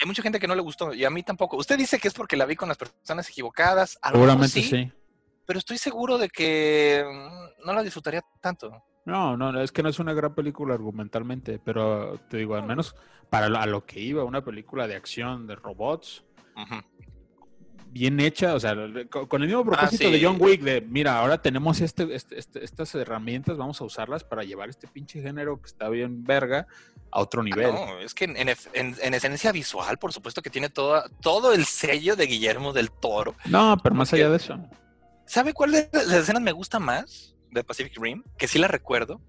hay mucha gente que no le gustó y a mí tampoco. Usted dice que es porque la vi con las personas equivocadas, a Seguramente sí. pero estoy seguro de que mm, no la disfrutaría tanto. No, no, es que no es una gran película argumentalmente, pero te digo, al menos para lo- a lo que iba, una película de acción de robots, bien hecha, o sea, con, el mismo propósito de sí. John Wick, de mira, ahora tenemos este, este- este- estas herramientas, vamos a usarlas para llevar este pinche género que está bien verga a otro Ah, nivel. no, es que en, en ef- en- en esencia visual, por supuesto que tiene toda, todo el sello de Guillermo del Toro. No, pero más Porque- allá de eso. ¿Sabe cuál de las escenas me gusta más de Pacific Rim? Que sí la recuerdo.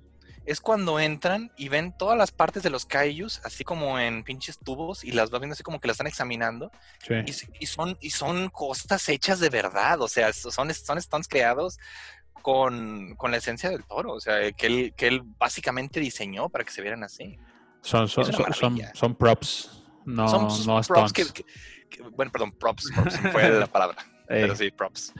Es cuando entran y ven todas las partes de los kaijus, así como en pinches tubos, y las van viendo así como que las están examinando. Sí. Y, y son, y son costas hechas de verdad, o sea, son, son stunts creados con, con la esencia del toro, o sea, que él, que él básicamente diseñó para que se vieran así. Son, son, son, son, props, no, son no props stunts. que- que- bueno, perdón, props, props fue la palabra, Ey, pero sí, props.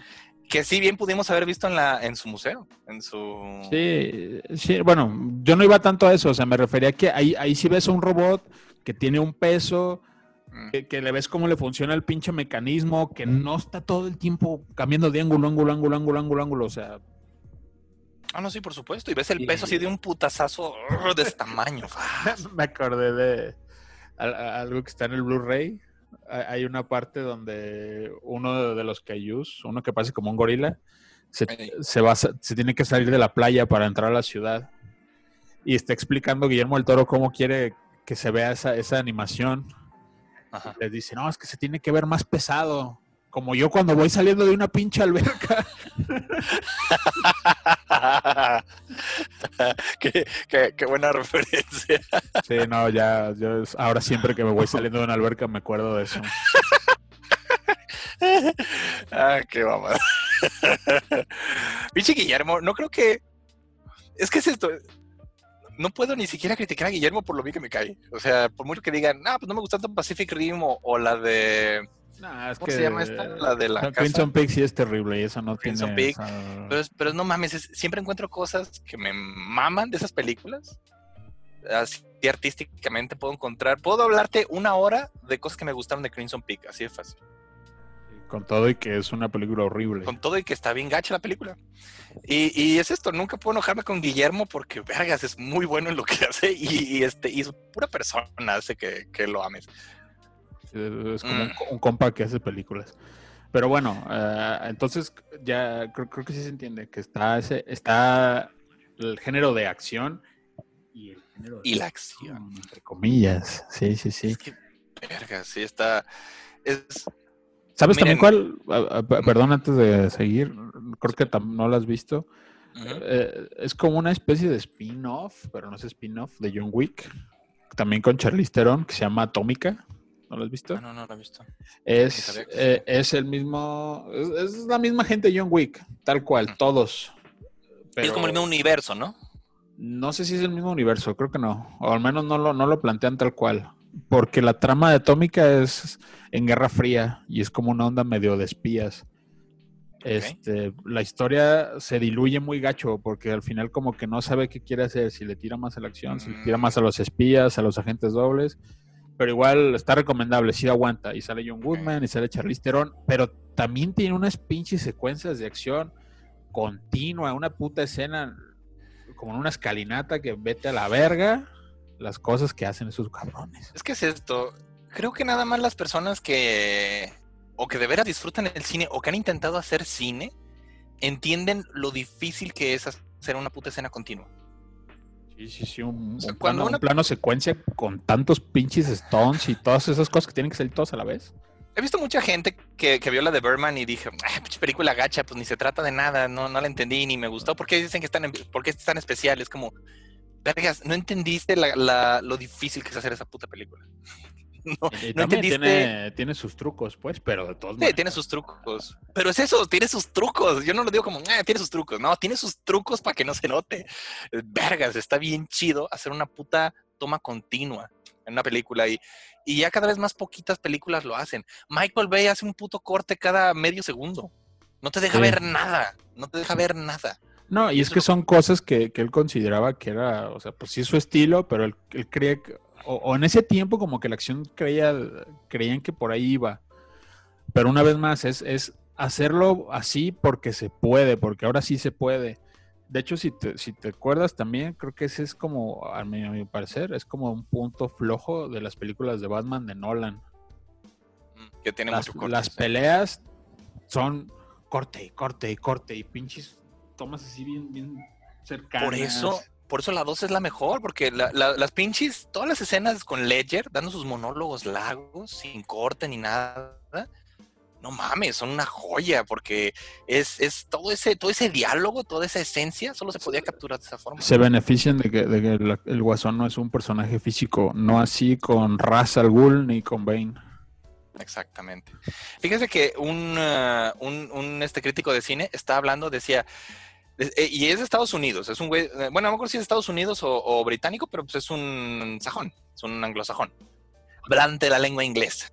Que sí bien pudimos haber visto en la en su museo, en su Sí, sí, bueno, yo no iba tanto a eso, o sea, me refería a que ahí, ahí sí ves a un robot que tiene un peso, Mm. que, que le ves cómo le funciona el pinche mecanismo, que no está todo el tiempo cambiando de ángulo, ángulo, ángulo, ángulo, ángulo, ángulo, o sea, Ah, no, sí, por supuesto. Y ves el Y- peso así de un putazazo uh, de este tamaño. Me acordé de algo que está en el Blu-ray. Hay- una parte donde uno de los Cayús, uno que parece como un gorila, se, se va, se tiene que salir de la playa para entrar a la ciudad. Y está explicando Guillermo del Toro cómo quiere que se vea esa, esa animación. Ajá. Les dice, no, es que se tiene que ver más pesado. Como yo cuando voy saliendo de una pinche alberca. qué, qué- qué buena referencia. Sí, no, ya, yo ahora siempre que me voy saliendo de una alberca me acuerdo de eso. ah, qué mamada. Pinche Guillermo, no creo que. Es que es esto. No puedo ni siquiera criticar a Guillermo por lo bien que me cae. O sea, por mucho que digan, no, pues no me gustó tanto Pacific Rim o, o la de. Nah, es ¿Cómo se llama esta? La de la No, casa. Crimson Peak sí es terrible y eso no Crimson tiene... Peak, esa- Pero, es- pero no mames, es- siempre encuentro cosas que me maman de esas películas. Así artísticamente puedo encontrar. Puedo hablarte una hora de cosas que me gustaron de Crimson Peak, así de fácil. Con todo y que es una película horrible. Con todo y que está bien gacha la película. Y, y es esto, nunca puedo enojarme con Guillermo porque, vergas, es muy bueno en lo que hace y, y este, y es pura persona hace que, que lo ames. Es como Mm. un, un compa que hace películas. Pero bueno, eh, entonces ya creo, creo que sí se entiende que está ese, está el género de acción y el género de Y la acción. entre comillas. Sí, sí, sí. Es que, vergas, sí está. Es, ¿Sabes también Miren. cuál? Ah, p- Perdón, antes de seguir, creo que no lo has visto. ujú. Eh, es como una especie de spin-off, pero no es spin-off, de John Wick. También con Charlize Theron, que se llama Atómica. ¿No lo has visto? Ah, no, no lo he visto. Es, eh, es el mismo, es, es la misma gente de John Wick, tal cual, todos. es como el mismo universo, ¿no? No sé si es el mismo universo, creo que no. O al menos no lo, no lo plantean tal cual. Porque la trama de Atómica es en Guerra Fría y es como una onda medio de espías. Este, la historia se diluye muy gacho porque al final como que no sabe qué quiere hacer, si le tira más a la acción, si le tira más a los espías, a los agentes dobles. Pero igual está recomendable, sí aguanta. Y sale John Goodman y sale Charlize Theron, pero también tiene unas pinches secuencias de acción continua, una puta escena como en una escalinata que vete a la verga las cosas que hacen esos cabrones. Es que es esto. Creo que nada más las personas que o que de veras disfrutan el cine o que han intentado hacer cine entienden lo difícil que es hacer una puta escena continua. Sí, sí, sí, un, O sea, un cuando plano, un una- plano secuencia con tantos pinches stones y todas esas cosas que tienen que salir todas a la vez. He visto mucha gente que, que vio la de Berman y dije, "Ah, película gacha, pues ni se trata de nada, no, no la entendí ni me gustó. ¿Por qué dicen que están en, por qué es tan especial? Es como, vergas, no entendiste la- la- lo difícil que es hacer esa puta película. No, Y no entendiste. tiene, tiene sus trucos, pues, pero de todos Sí, tiene sus trucos. Pero es eso, tiene sus trucos. Yo no lo digo como, ah, tiene sus trucos. No, tiene sus trucos para que no se note. Vergas, está bien chido hacer una puta toma continua en una película y, y ya cada vez más poquitas películas lo hacen. Michael Bay hace un puto corte cada medio segundo. No te deja Sí. ver nada. No te deja ver nada. No, y es que son cosas que, que él consideraba que era, o sea, pues sí es su estilo, pero él, él creía que, o, o en ese tiempo como que la acción creía, creían que por ahí iba. Pero una vez más, es, es hacerlo así porque se puede, porque ahora sí se puede. De hecho, si te, si te acuerdas también, creo que ese es como, a mi, a mi parecer, es como un punto flojo de las películas de Batman de Nolan. Mm, Que tiene Las, mucho corte. las peleas son corte y corte y corte y pinches tomas así bien, bien cercanas. Por eso, por eso la 2 es la mejor, porque la- la- las pinches, todas las escenas con Ledger dando sus monólogos largos, sin corte ni nada. No mames, son una joya, porque es, es todo ese, todo ese diálogo, toda esa esencia, solo se podía capturar de esa forma. se benefician de que, de que la- el Guasón no es un personaje físico, no así con Ra's al Ghul ni con Bane. Exactamente. Fíjense que un, ah, un, un, este crítico de cine está hablando, decía, de- y es de Estados Unidos, es un güey, eh, bueno, no me acuerdo si es de Estados Unidos o, o británico, pero pues es un sajón, es un anglosajón, hablante de la lengua inglesa.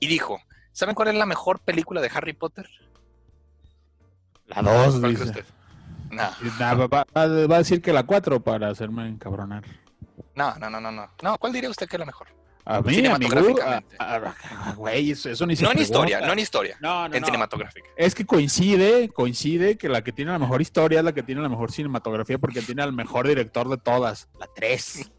Y dijo, ¿saben cuál es la mejor película de Harry Potter? La 2, ¿Cuál dice. No, va a decir que la 4 para hacerme encabronar. no, no, no, no, no. No, ¿cuál diría usted que es la mejor? A mí, amigo. Cinematográficamente. a- a- Güey, eso, eso ni se No en historia, no en historia. No, no, En no. cinematográfica. Es que coincide, coincide que la que tiene la mejor historia es la que tiene la mejor cinematografía porque tiene al mejor director de todas, la 3.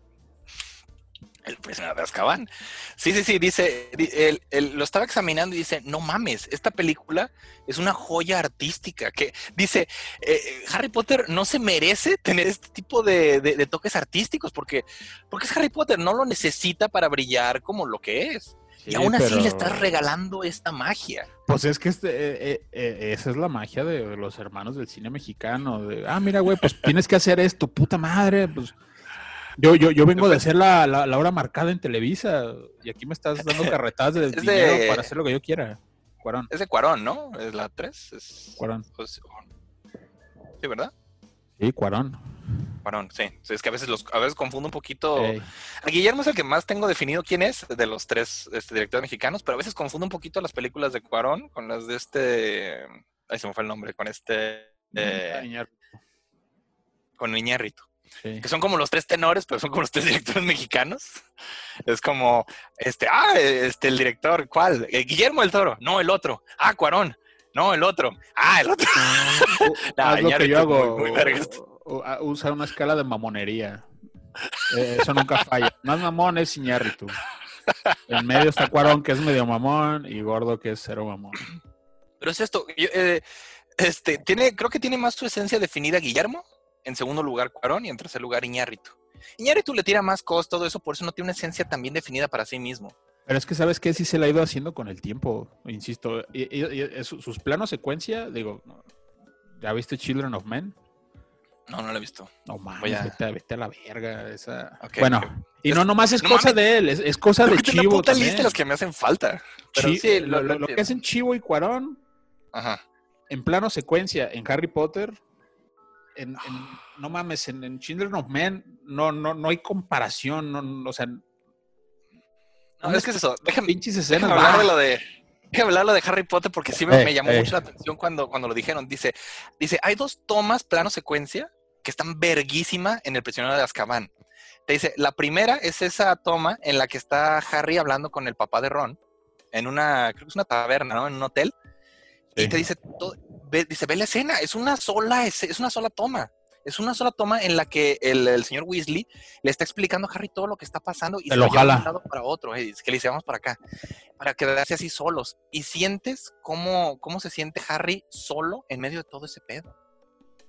El prisionero de Azkaban. Sí, sí, sí, dice, di- él- él lo estaba examinando y dice, no mames, esta película es una joya artística. Que dice, eh, eh, Harry Potter no se merece tener este tipo de, de- de toques artísticos porque, porque es Harry Potter, no lo necesita para brillar como lo que es. y aún así le estás regalando esta magia. Pues es que este, eh, eh, esa es la magia de los hermanos del cine mexicano. De, ah, mira, güey, pues tienes que hacer esto, puta madre. Pues yo, yo, yo vengo de hacer la, la, la hora marcada en Televisa y aquí me estás dando carretadas de dinero para hacer lo que yo quiera. Cuarón, Es de Cuarón, ¿no? Es la 3. Es, Cuarón. pues, sí, ¿verdad? Sí, Cuarón. Cuarón, sí. Es que a veces los, a veces confundo un poquito. Ey. A Guillermo es el que más tengo definido quién es de los tres este, directores mexicanos, pero a veces confundo un poquito las películas de Cuarón con las de este. Ahí se me fue el nombre, con este. eh, Iñárritu. con Iñárritu. Sí. Que son como los tres tenores, pero son como los tres directores mexicanos. Es como, este, ah, este, el director, ¿cuál? Eh, Guillermo del Toro, no, el otro. Ah, Cuarón, no, el otro. Ah, el otro. Haz Nah, lo que yo hago. muy- muy u- Usa una escala de mamonería. Eh, eso nunca falla. Más mamón es Iñárritu. En medio está Cuarón, que es medio mamón, y Gordo, que es cero mamón. Pero es esto, yo, eh, este, tiene, creo que tiene más su esencia definida Guillermo, en segundo lugar Cuarón y en tercer lugar Iñárritu. Iñárritu le tira más cosas, todo eso, por eso no tiene una esencia tan bien definida para sí mismo. Pero es que, ¿sabes qué? Sí se le ha ido haciendo con el tiempo, insisto. Y, y- y es- sus planos secuencia, digo, ¿ya viste Children of Men? No, no lo he visto. No mames, a- vete, a- vete a la verga. Esa... Bueno, y no nomás es No cosa mames. de él, es, es cosa de Chivo una puta también. lista de las que me hacen falta. Pero Chi- sí, lo, lo, lo- lo lo que hacen Chivo y Cuarón Ajá. en plano secuencia en Harry Potter, en, en- no mames, en, en Children of Men no, no, no hay comparación, no, no, o sea, No, es que es eso. Déjame, pinches escenas. déjame hablar ¡ah! de lo de. Déjame hablar de lo de Harry Potter porque sí me, Eh, me llamó eh. mucho la atención cuando, cuando lo dijeron. Dice, dice, hay dos tomas plano secuencia que están verguísima en el prisionero de Azkaban. Te dice, la primera es esa toma en la que está Harry hablando con el papá de Ron en una, creo que es una taberna, ¿no? En un hotel. Y te dice, to- ve, dice, ve la escena, es una sola, es, es una sola toma. Es una sola toma en la que el, el señor Weasley le está explicando a Harry todo lo que está pasando y Se lo de jala. un lado para otro. eh, que le dice, vamos para acá, para quedarse así solos. Y sientes cómo, cómo se siente Harry solo en medio de todo ese pedo.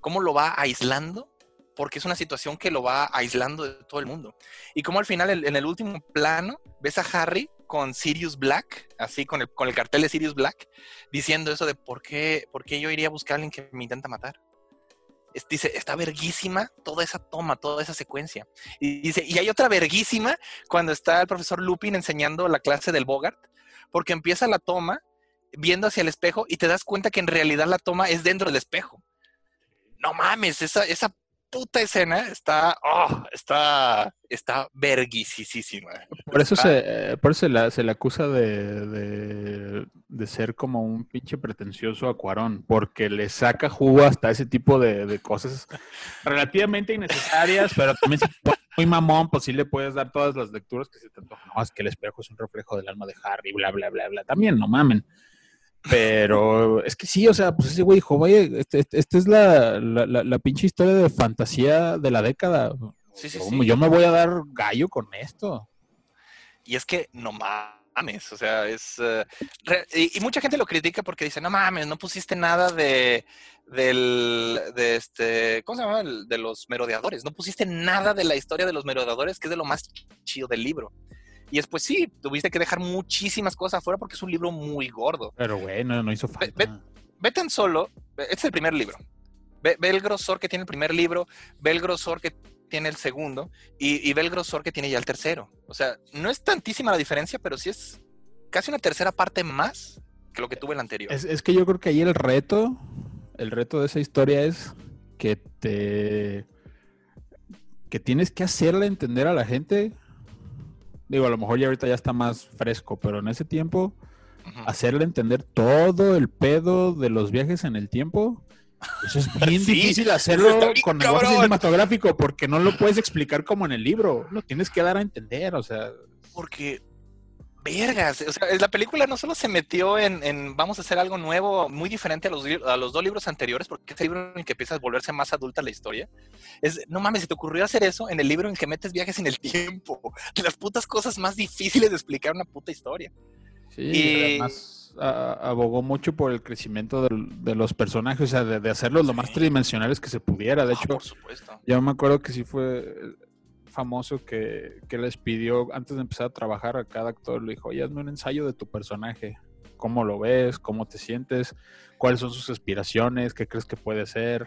Cómo lo va aislando, porque es una situación que lo va aislando de todo el mundo. Y como al final, en el último plano, ves a Harry con Sirius Black, así con el, con el cartel de Sirius Black, diciendo eso de por qué, por qué yo iría a buscar a alguien que me intenta matar. Es- dice, está verguísima toda esa toma, toda esa secuencia. Y dice, y hay otra verguísima cuando está el profesor Lupin enseñando la clase del Bogart, porque empieza la toma viendo hacia el espejo y te das cuenta que en realidad la toma es dentro del espejo. No mames, esa, esa puta escena está, oh, está, está verguisísima. Por eso, Está- se, eh, por eso se, la- se le acusa de, de- de ser como un pinche pretencioso a Cuarón, porque le saca jugo hasta ese tipo de, de cosas relativamente innecesarias, pero también pones muy mamón, pues sí le puedes dar todas las lecturas que se te antojan. No, es que el espejo es un reflejo del alma de Harry, bla, bla, bla, bla. También, no mamen. Pero es que sí, o sea, pues ese güey dijo, oye, este- este- esta es la, la, la- la pinche historia de fantasía de la década. Sí, sí, ¿Cómo? sí. Yo me voy a dar gallo con esto. Y es que no mames, o sea, es... eh, re- y, y mucha gente lo critica porque dice, no mames, no pusiste nada de, del, de este, ¿cómo se llama? El- De los merodeadores, no pusiste nada de la historia de los merodeadores, que es de lo más chido del libro. Y después sí, tuviste que dejar muchísimas cosas afuera porque es un libro muy gordo. Pero, güey, no, no hizo falta. ve- Ve tan solo, este es el primer libro. Ve, ve el grosor que tiene el primer libro, ve el grosor que tiene el segundo y, y ve el grosor que tiene ya el tercero. O sea, no es tantísima la diferencia, pero sí es casi una tercera parte más que lo que tuve el anterior. Es, es que yo creo que ahí el reto, el reto de esa historia es que te. que tienes que hacerle entender a la gente. Digo, a lo mejor ya ahorita ya está más fresco, pero en ese tiempo, hacerle entender todo el pedo de los viajes en el tiempo Eso es bien Sí, difícil hacerlo bien con lenguaje cabrón. cinematográfico porque no lo puedes explicar como en el libro. Lo tienes que dar a entender, o sea. Porque, vergas, o sea, la película no solo se metió en, en vamos a hacer algo nuevo, muy diferente a los, a los dos libros anteriores, porque este libro en el que empieza a volverse más adulta la historia, es, no mames, se te ocurrió hacer eso en el libro en el que metes viajes en el tiempo, de las putas cosas más difíciles de explicar una puta historia. Sí, Y- además a- abogó mucho por el crecimiento de los personajes, o sea, de, de hacerlos lo más tridimensionales que se pudiera. De Ah, hecho, por supuesto. yo me acuerdo que sí fue famoso que, que les pidió, antes de empezar a trabajar a cada actor, le dijo, oye, hazme un ensayo de tu personaje. ¿Cómo lo ves? ¿Cómo te sientes? ¿Cuáles son sus aspiraciones? ¿Qué crees que puede ser?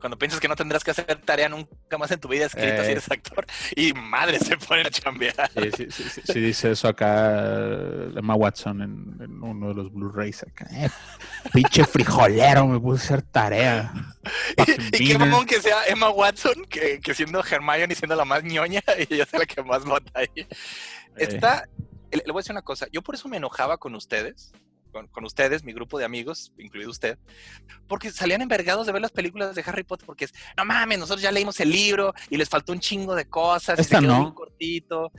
Cuando piensas que no tendrás que hacer tarea nunca más en tu vida escrita si Eh. eres actor, y madre se ponen a chambear. Sí, sí, sí, sí, sí dice eso acá eh, Emma Watson en, en uno de los Blu-rays acá. Eh, pinche frijolero, me puse a hacer tarea. Y qué mamón que sea Emma Watson, que, que siendo Hermione siendo la más ñoña, y ella sea la que más vota ahí. Eh, Está, le le voy a decir una cosa, yo por eso me enojaba con ustedes, con, con ustedes, mi grupo de amigos, incluido usted, porque salían envergados de ver las películas de Harry Potter, porque es, no mames, nosotros ya leímos el libro y les faltó un chingo de cosas, y Esta se quedó no. cortito.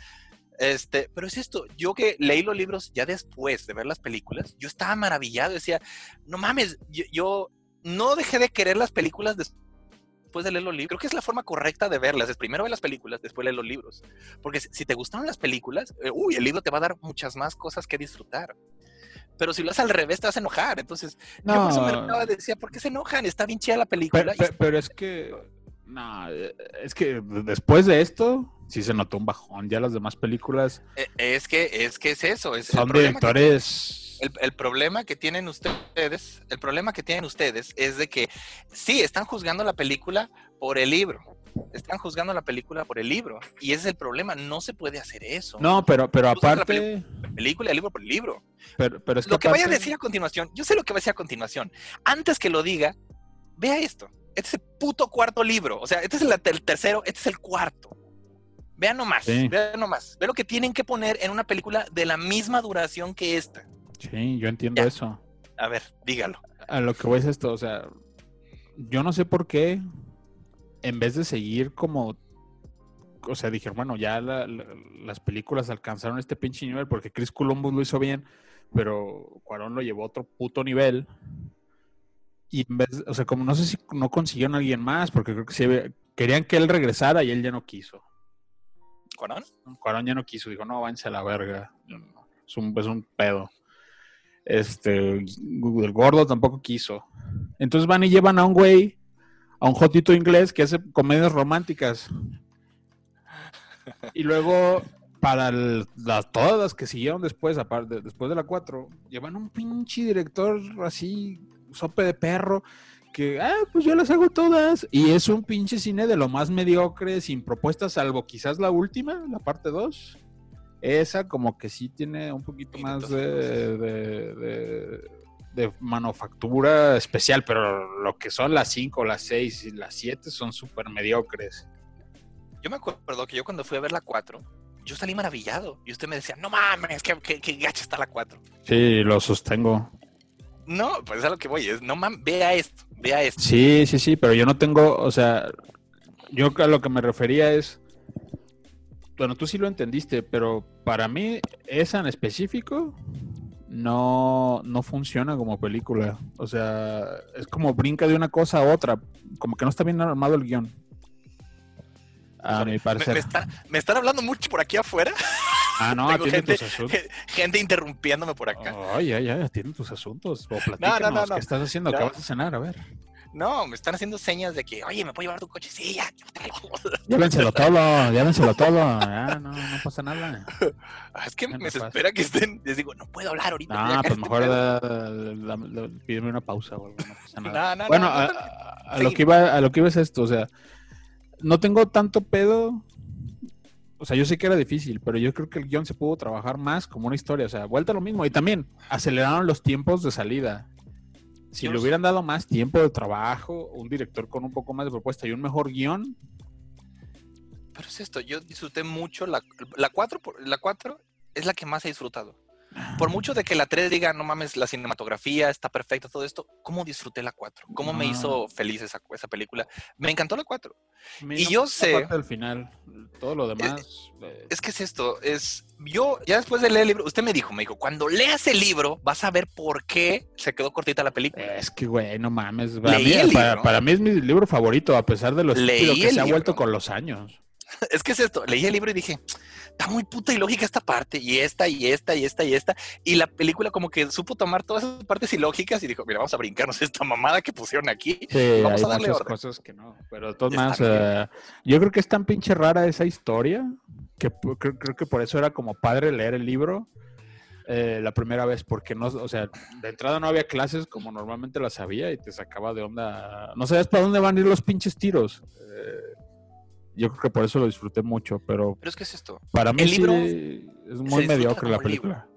Este, pero es esto, yo que leí los libros ya después de ver las películas, yo estaba maravillado, decía, no mames, yo, yo no dejé de querer las películas des- después de leer los libros. Creo que es la forma correcta de verlas, es primero ver las películas, después leer los libros. Porque si si te gustaron las películas, eh, uy, el libro te va a dar muchas más cosas que disfrutar. Pero si lo haces al revés, te vas a enojar. Entonces, yo por eso me No. enojaba, decía, ¿por qué se enojan? Está bien chida la película. pero- pero es que. No, eh, es que después de esto, sí se notó un bajón. Ya las demás películas Eh, Es que es que es eso, es son directores. el, el problema que tienen ustedes, el problema que tienen ustedes es de que sí están juzgando la película por el libro. Están juzgando la película por el libro. Y ese es el problema. No se puede hacer eso. No, pero, pero Juzgan la aparte. Película y el libro por el libro. Pero, pero es que lo que vaya a aparte- decir a continuación, yo sé lo que va a decir a continuación. Antes que lo diga, vea esto. Este es el puto cuarto libro. O sea, este es el, el tercero, este es el cuarto. Vean nomás, Sí. vean nomás. Ve lo que tienen que poner en una película de la misma duración que esta. Sí, yo entiendo Ya. eso. A ver, dígalo. A lo que voy es esto, o sea, yo no sé por qué, en vez de seguir como, o sea, dije, bueno, ya la- la- las películas alcanzaron este pinche nivel porque Chris Columbus lo hizo bien, pero Cuarón lo llevó a otro puto nivel. Y en vez, o sea, como no sé si no consiguieron a alguien más, porque creo que sí querían que él regresara y él ya no quiso. ¿Cuarón? Cuarón ya no quiso, dijo, no, váyanse a la verga. Es un, es un pedo. Este, el gordo tampoco quiso. Entonces van y llevan a un güey, a un jotito inglés que hace comedias románticas. Y luego, para el- las, todas las que siguieron después, aparte, después de la 4, llevan un pinche director así, sope de perro, que, ah, pues yo las hago todas. Y es un pinche cine de lo más mediocre, sin propuestas, salvo quizás la última, la parte 2. Esa como que sí tiene un poquito más de, de- de manufactura especial, pero lo que son las 5, las 6 y las 7 son súper mediocres. Yo me acuerdo que yo cuando fui a ver la 4, yo salí maravillado. Y usted me decía, no mames, que, que, que gacha está la 4. Sí, lo sostengo. No, pues es a lo que voy. Es, no mames, vea esto, vea esto. Sí, sí, sí, pero yo no tengo, o sea, yo a lo que me refería es, bueno, tú sí lo entendiste, pero para mí esa en específico no, no funciona como película. O sea, es como brinca de una cosa a otra, como que no está bien armado el guion. A mi Me, parecer. me está- me están hablando mucho por aquí afuera. Ah, no, atiende gente- tus asuntos. Gente interrumpiéndome por acá. Ay, ay, ay, atiende tus asuntos. O platícanos, no, no. ¿qué estás haciendo? No. ¿Qué vas a cenar? A ver. No, me están haciendo señas de que, oye, ¿me puedo llevar tu coche? Sí, ya. Llévenselo todo, llévenselo todo. Ya, no, no pasa nada. Ah, Es que me pasa. desespera que estén. Les digo, no puedo hablar ahorita. No, ya pues mejor pídeme una pausa o algo, no pasa nada. No, no, bueno, no, a, no, no. a- a lo que iba, a lo que iba es esto, o sea, no tengo tanto pedo. O sea, yo sé que era difícil, pero yo creo que el guion se pudo trabajar más como una historia. O sea, vuelta a lo mismo. Y también aceleraron los tiempos de salida. Si Yo le hubieran dado más tiempo de trabajo, un director con un poco más de propuesta y un mejor guion, Pero es esto, yo disfruté mucho la, la 4, por- la 4 es la que más he disfrutado. Por mucho de que la 3 diga, no mames, la cinematografía está perfecta, todo esto, ¿cómo disfruté la 4? ¿Cómo me No. hizo feliz esa, esa película? Me encantó la 4. A mí Y yo sé- del final. Todo lo demás. eh, Es que es esto, es, yo, ya después de leer el libro, usted me dijo, me dijo, cuando leas el libro, vas a ver por qué se quedó cortita la película. Es que, güey, no mames. Para Leí mí, el para, libro. para mí es mi libro favorito, a pesar de lo Leí estúpido que se ha vuelto con los años. Es que es esto, leí el libro y dije, está muy puta ilógica esta parte, y esta, y esta, y esta, y esta. Y la película como que supo tomar todas esas partes ilógicas y dijo, mira, vamos a brincarnos esta mamada que pusieron aquí. Sí, Vamos hay a darle muchas orden. cosas que no. Pero de todas maneras, yo creo que es tan pinche rara esa historia que creo que por eso era como padre leer el libro eh, la primera vez, porque no, o sea, de entrada no había clases como normalmente las había y te sacaba de onda. No sabías para dónde van a ir los pinches tiros. Eh, yo creo que por eso lo disfruté mucho, pero Pero es que es esto, para mí El sí libro es muy mediocre la libro. película.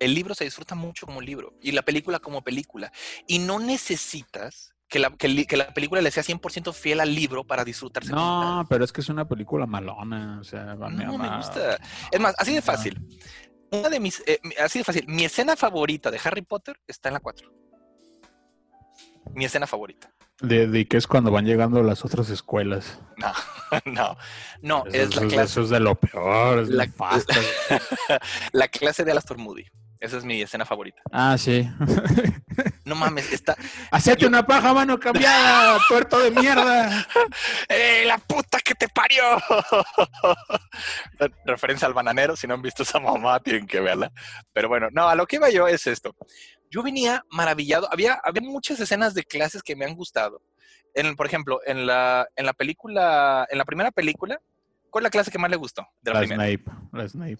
el libro se disfruta mucho como libro y la película como película. Y no necesitas que la, que la película le sea 100% fiel al libro para disfrutarse. No, pero es que es una película malona, o sea, No, me gusta. Es más, así de fácil. Una de mis, eh, así de fácil. Mi escena favorita de Harry Potter está en la 4. Mi escena favorita. De, de que es cuando van llegando las otras escuelas. No, no, no, Eso, es la clase, eso es de lo peor, es La- nefasto. la clase de Alastor Moody. Esa es mi escena favorita. Ah, sí. No mames, está. Hacete Yo- una paja, mano cambiada, tuerto de mierda. ¡Eh, la puta que te parió! Referencia al bananero, si no han visto esa mamá, tienen que verla. Pero bueno, no, a lo que iba yo es esto. Yo venía maravillado, había, había muchas escenas de clases que me han gustado. En, por ejemplo, en la, en la película, en la primera película, ¿cuál es la clase que más le gustó? De la La primera. Snape, la Snape.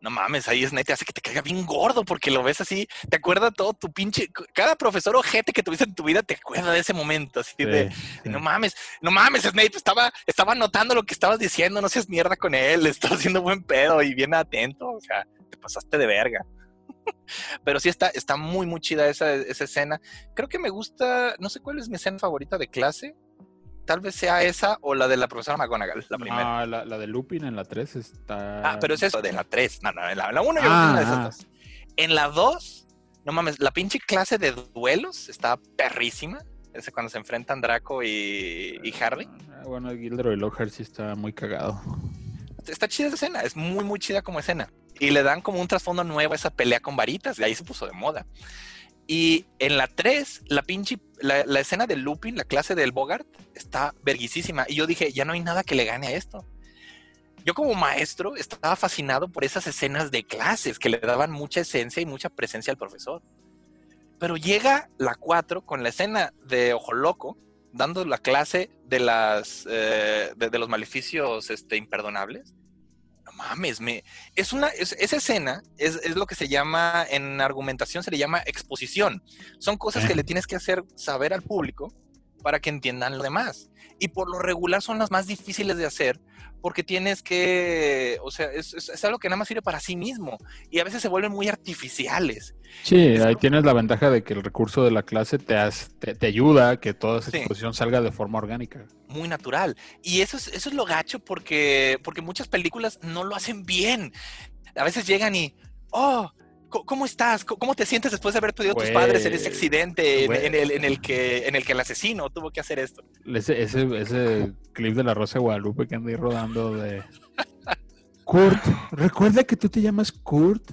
No mames, ahí Snape te hace que te caiga bien gordo porque lo ves así, te acuerda todo tu pinche, cada profesor ojete que tuviste en tu vida te acuerda de ese momento, así de, Sí, sí. no mames, no mames, Snape, estaba, estaba notando lo que estabas diciendo, no seas mierda con él, estás haciendo buen pedo y bien atento, o sea, te pasaste de verga. Pero sí está, está muy, muy chida esa, esa escena. Creo que me gusta, no sé cuál es mi escena favorita de clase, tal vez sea esa o la de la profesora McGonagall, la primera. No, la, la de Lupin en la 3 está. Ah, pero es eso, de la 3. No, no, en la, 1 yo Ah, una de esas ah. dos. En la 2, no mames, la pinche clase de duelos está perrísima. Ese cuando se enfrentan Draco y, y Harry. Ah, bueno, Gilderoy Lockhart sí está muy cagado. Está chida esa escena, es muy, muy chida como escena. Y le dan como un trasfondo nuevo a esa pelea con varitas, y ahí se puso de moda. Y en la 3, la pinche, la, escena de Lupin, la clase del Bogart, está verguisísima. Y yo dije, ya no hay nada que le gane a esto. Yo como maestro estaba fascinado por esas escenas de clases que le daban mucha esencia y mucha presencia al profesor. Pero llega la 4 con la escena de Ojo Loco, dando la clase de, las, eh, de los maleficios este, imperdonables. Mames, me, es una, es- esa escena es, es lo que se llama, en argumentación se le llama exposición. Son cosas que le tienes que hacer saber al público para que entiendan lo demás. Y por lo regular son las más difíciles de hacer porque tienes que, o sea, es, algo que nada más sirve para sí mismo y a veces se vuelven muy artificiales. Sí, Es ahí tienes la ventaja de que el recurso de la clase te, has- te, te ayuda a que toda esa Sí. exposición salga de forma orgánica. muy natural. Y eso es, eso es lo gacho porque, porque muchas películas no lo hacen bien. A veces llegan y, oh, ¿cómo estás? ¿Cómo te sientes después de haber perdido a tus padres en ese accidente en, el, en, el que, en el que el asesino tuvo que hacer esto? Ese, ese, ese clip de la Rosa de Guadalupe que anda ahí rodando de... Kurt, recuerda que tú te llamas Kurt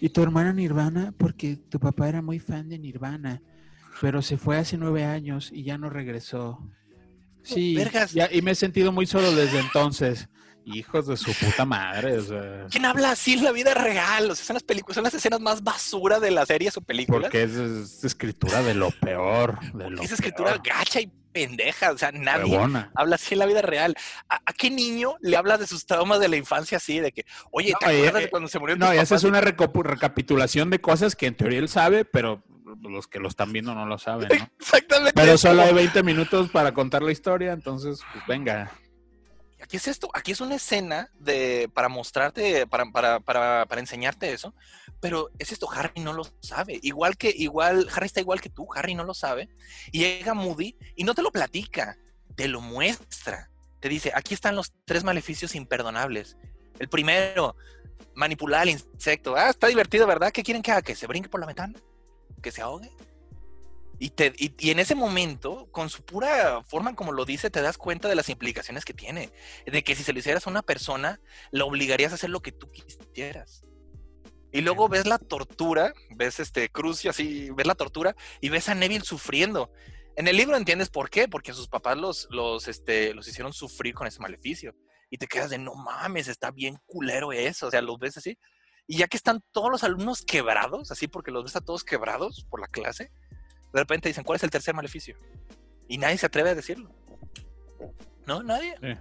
y tu hermana Nirvana porque tu papá era muy fan de Nirvana, pero se fue hace nueve años y ya no regresó. Sí, ya- y me he sentido muy solo desde entonces. Hijos de su puta madre, o sea, ¿Quién habla así en la vida real? O sea, son las películas, son las escenas más basura de las series o películas. porque es, es escritura de lo peor, de lo Esa escritura peor. gacha y pendeja. O sea, nadie habla así en la vida real. ¿A, a qué niño le hablas de sus traumas de la infancia así? De que, oye, ¿te No, acuerdas eh, de cuando se murió No, tus y haces papás? una recapitulación de cosas que en teoría él sabe, pero los que lo están viendo no lo saben, ¿no? Exactamente. Pero es solo hay 20 minutos para contar la historia, entonces, pues venga. Aquí es esto, aquí es una escena de para mostrarte, para, para, para, para enseñarte eso, pero es esto, Harry no lo sabe. Igual que, igual, Harry está igual que tú, Harry no lo sabe. Y llega Moody y no te lo platica, te lo muestra. Te dice, aquí están los tres maleficios imperdonables. El primero, manipular al insecto. Ah, está divertido, ¿verdad? ¿Qué quieren que haga? ¿Que se brinque por la ventana? ¿Que se ahogue? Y, te, y, y en ese momento, con su pura forma como lo dice, te das cuenta de las implicaciones que tiene. De que si se lo hicieras a una persona, la obligarías a hacer lo que tú quisieras. Y luego ves la tortura, ves este Crucio así, ves la tortura y ves a Neville sufriendo. En el libro entiendes por qué, porque sus papás los, los, este, los hicieron sufrir con ese maleficio. Y te quedas de, no mames, está bien culero eso. O sea, los ves así. Y ya que están todos los alumnos quebrados, así porque los ves a todos quebrados por la clase, de repente dicen, ¿cuál es el tercer maleficio? Y nadie se atreve a decirlo. ¿No? Nadie. Sí.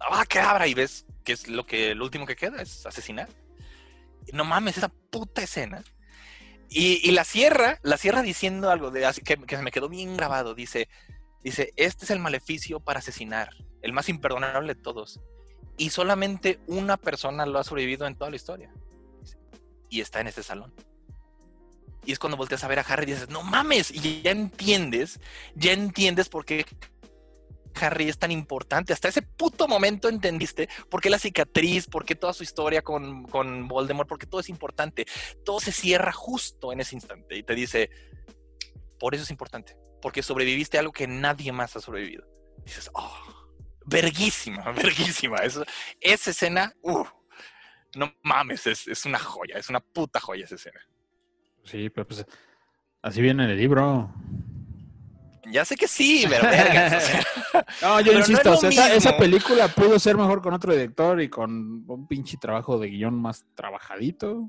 Ah, que abra y ves que es lo que lo último que queda es asesinar. Y no mames, esa puta escena. Y, y la cierra, la cierra diciendo algo de así que, que se me quedó bien grabado. Dice, dice, este es el maleficio para asesinar, el más imperdonable de todos. Y solamente una persona lo ha sobrevivido en toda la historia. Y está en este salón. Y es cuando volteas a ver a Harry y dices, no mames, y ya entiendes, ya entiendes por qué Harry es tan importante. Hasta ese puto momento entendiste por qué la cicatriz, por qué toda su historia con, con Voldemort, porque todo es importante. Todo se cierra justo en ese instante y te dice, por eso es importante, porque sobreviviste a algo que nadie más ha sobrevivido. Dices, oh, verguísima, verguísima. Esa escena, uh, no mames, es, es una joya, es una puta joya esa escena. Sí, pero pues así viene en el libro. Ya sé que sí, pero verga, o sea, No, yo no insisto, es o lo sea, esa, película pudo ser mejor con otro director y con un pinche trabajo de guion más trabajadito.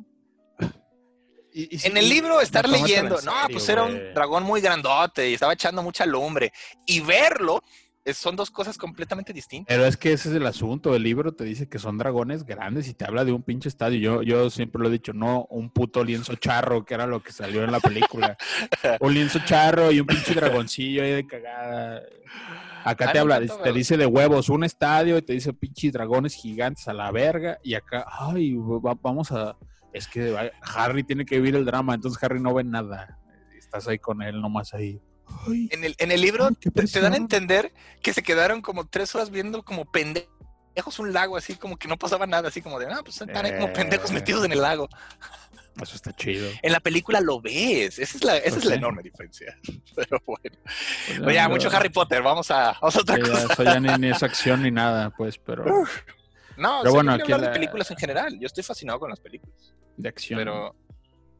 Y- y sí, En el libro estar leyendo, no, pues era un dragón muy grandote y estaba echando mucha lumbre. Y verlo son dos cosas completamente distintas. Pero es que ese es el asunto. El libro te dice que son dragones grandes y te habla de un pinche estadio. Yo, yo siempre lo he dicho, no un puto lienzo charro, que era lo que salió en la película. un lienzo charro y un pinche dragoncillo ahí de cagada. Acá Ah, te habla, te dice de huevos, un estadio y te dice pinches dragones gigantes a la verga. Y acá, ay, va- vamos a. Es que Harry tiene que vivir el drama, entonces Harry no ve nada. Estás ahí con él nomás ahí. Ay, En el, en el libro Ay, te, te dan a entender que se quedaron como tres horas viendo como pendejos un lago, así como que no pasaba nada, así como de, ah, pues están ahí como pendejos Eh. metidos en el lago. eso está chido. En la película lo ves, esa es la, esa Pues es la sí. enorme diferencia. Pero bueno. Pues Oye, ya, yo- mucho Harry Potter, vamos a, vamos a otra ya, cosa. eso ya ni, ni es acción ni nada, pues, pero No, Pero sí, bueno, quiero aquí hablar la- de películas en general. Yo estoy fascinado con las películas. de acción. Pero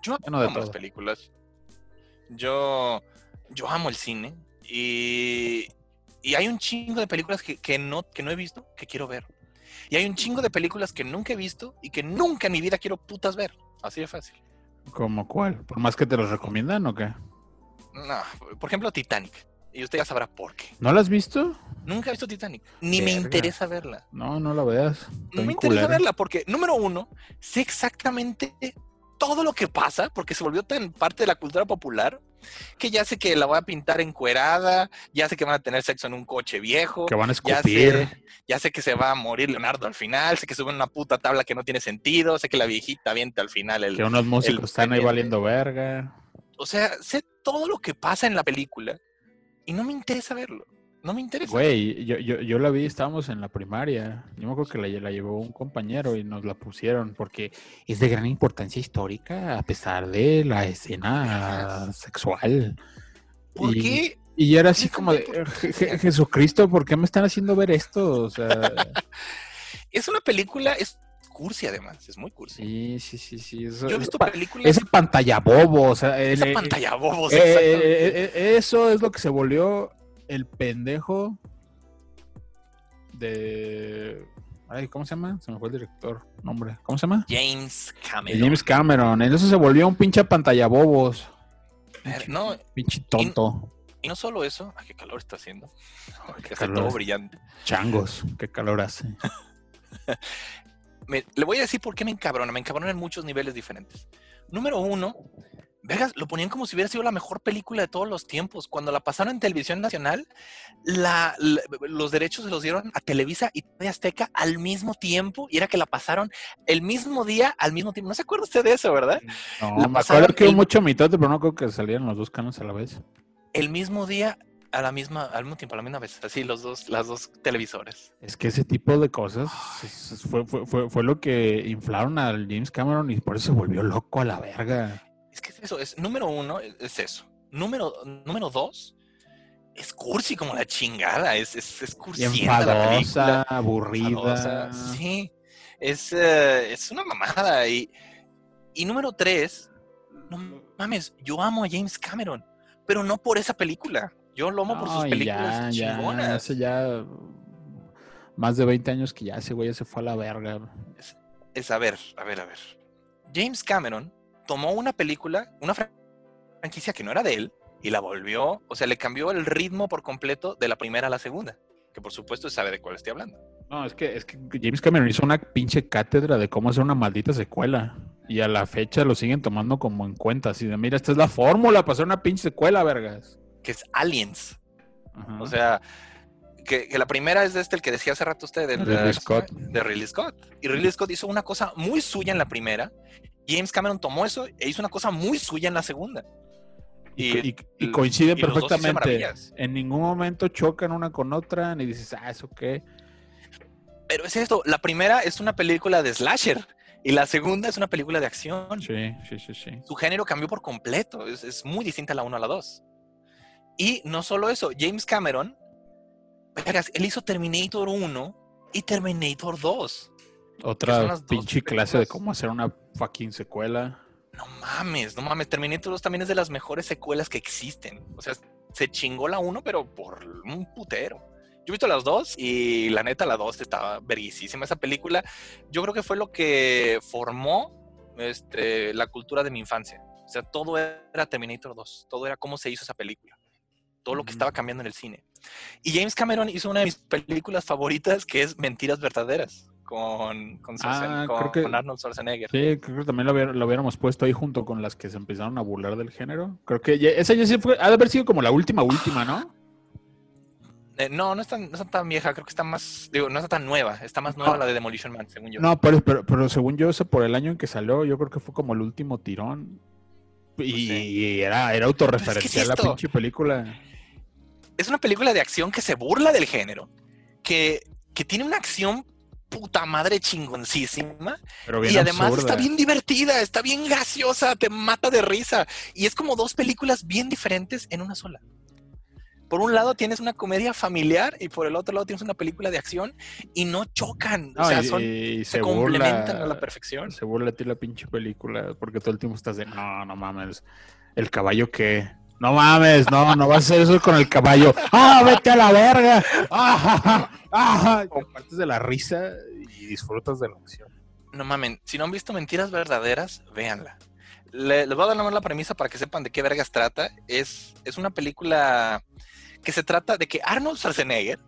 yo no de las películas. Yo, yo amo el cine. Y, y hay un chingo de películas que, que no, que no he visto que quiero ver. Y hay un chingo de películas que nunca he visto y que nunca en mi vida quiero putas ver. Así de fácil. ¿Cómo cuál? ¿Por más que te los recomiendan o qué? No, por ejemplo, Titanic. Y usted ya sabrá por qué. ¿No la has visto? Nunca he visto Titanic. Ni me interesa verla. No, no la veas. No me interesa culera. verla porque, número uno, sé exactamente todo lo que pasa porque se volvió tan parte de la cultura popular que ya sé que la voy a pintar encuerada, ya sé que van a tener sexo en un coche viejo, Que van a ya escupir. sé, ya sé que se va a morir Leonardo al final, sé que sube en una puta tabla que no tiene sentido, sé que la viejita avienta al final el... Que unos músicos el están ahí valiendo verga. O sea, sé todo lo que pasa en la película y no me interesa verlo. No me interesa. Güey, yo, yo, yo la vi, estábamos en la primaria. Yo me acuerdo que la, la llevó un compañero y nos la pusieron porque es de gran importancia histórica a pesar de la escena sexual. ¿Por y- qué? Y era así como de, tanta "Je- Je- Jesucristo, ¿por qué me están haciendo ver esto? O sea, Es una película, es cursi además, es muy cursi. sí, sí, sí, sí. Eso, Yo he visto películas... esa pantalla bobo, o sea, el- eh, pantalla bobos, eh, eh, eh, eso es lo que se volvió el pendejo de... Ay, ¿cómo se llama? Se me fue el director. Nombre. ¿Cómo se llama? James Cameron. James Cameron. En eso se volvió un pinche pantalla bobos. Eh, No, Pinche tonto. y no solo eso, ay, qué calor está haciendo. Hace calor todo brillante. Changos. Qué calor hace. Me- le voy a decir por qué me encabrona. Me encabrona en muchos niveles diferentes. Número uno, vergas, lo ponían como si hubiera sido la mejor película de todos los tiempos. Cuando la pasaron en televisión nacional, la- la- los derechos se los dieron a Televisa y TV Azteca al mismo tiempo. Y era que la pasaron el mismo día, al mismo tiempo. ¿No se acuerda usted de eso, verdad? No, La me acuerdo que hubo el- mucho mitote, pero no creo que salieran los dos canales a la vez. el mismo día a la misma, al mismo tiempo, a la misma vez, así los dos, las dos televisores. Es que ese tipo de cosas fue, fue, fue, fue lo que inflaron al James Cameron y por eso se volvió loco a la verga. Es que es eso, es número uno, es- es eso. Número, número dos, es cursi como la chingada, es, es, es cursienta la película. aburrida. enfadosa, Sí, es, eh, es una mamada. Y, y número tres, no mames, yo amo a James Cameron, pero no por esa película. Yo lo amo por sus películas ya, ya, chingonas. hace ya más de 20 años que ya ese güey se fue a la verga. Es a ver, a ver, a ver. James Cameron tomó una película, una fran- franquicia que no era de él, y la volvió, o sea, le cambió el ritmo por completo de la primera a la segunda. Que por supuesto sabe de cuál estoy hablando. No, es que, es que James Cameron hizo una pinche cátedra de cómo hacer una maldita secuela. Y a la fecha lo siguen tomando como en cuenta. Así de, mira, esta es la fórmula para hacer una pinche secuela, vergas. Que es Aliens. Ajá. O sea, que, que la primera es de este, el que decía hace rato usted, de, Ridley de- Scott. de Ridley Scott. Y Ridley Scott hizo una cosa muy suya en la primera. James Cameron tomó eso e hizo una cosa muy suya en la segunda. y, y- coinciden dos perfectamente. En ningún momento chocan una con otra, ni dices, ah, eso qué. Pero es esto, la primera es una película de slasher y la segunda es una película de acción. Sí, sí, sí, sí. Su género cambió por completo, es, es muy distinta la 1 a la 2. Y no solo eso, James Cameron, él hizo Terminator 1 y Terminator 2. Otra pinche clase de cómo hacer una fucking secuela. No mames, no mames, Terminator 2 también es de las mejores secuelas que existen. O sea, se chingó la 1, pero por un putero. Yo he visto las dos y la neta la 2 estaba verguisísima. Esa película yo creo que fue lo que formó este, la cultura de mi infancia. O sea, todo era Terminator 2, todo era cómo se hizo esa película, todo lo que estaba cambiando en el cine. Y James Cameron hizo una de mis películas favoritas que es Mentiras Verdaderas con, Ah, con- creo que- con Arnold Schwarzenegger. Sí, creo que también lo, lo hubiéramos puesto ahí junto con las que se empezaron a burlar del género. Creo que ya- esa ya sí fue, ha de haber sido como la última, última, ¿no? Eh, no, no es, tan, no está tan vieja, creo que está más, digo, no está tan nueva, está más nueva No. la de Demolition Man, según yo. No, pero, pero, pero según yo, ese por el año en que salió, yo creo que fue como el último tirón. Y, y era, era autorreferencial la esto? pinche película. Es una película de acción que se burla del género, que, que tiene una acción puta madre chingoncísima Pero bien y además absurda. está bien divertida, está bien graciosa, te mata de risa. Y es como dos películas bien diferentes en una sola. Por un lado tienes una comedia familiar y por el otro lado tienes una película de acción y no chocan. No, o sea, son, y se, complementan a la perfección. Se burla a ti la pinche película porque todo el tiempo estás de, no, no mames, el caballo qué. No mames, no, no vas a hacer eso con el caballo. ¡Ah, vete a la verga! ¡Ah! ¡Ah! Y partes de la risa y disfrutas de la acción. No mamen, si no han visto Mentiras Verdaderas, véanla. Le- les voy a dar nomás la premisa para que sepan de qué vergas trata. Es, es una película que se trata de que Arnold Schwarzenegger,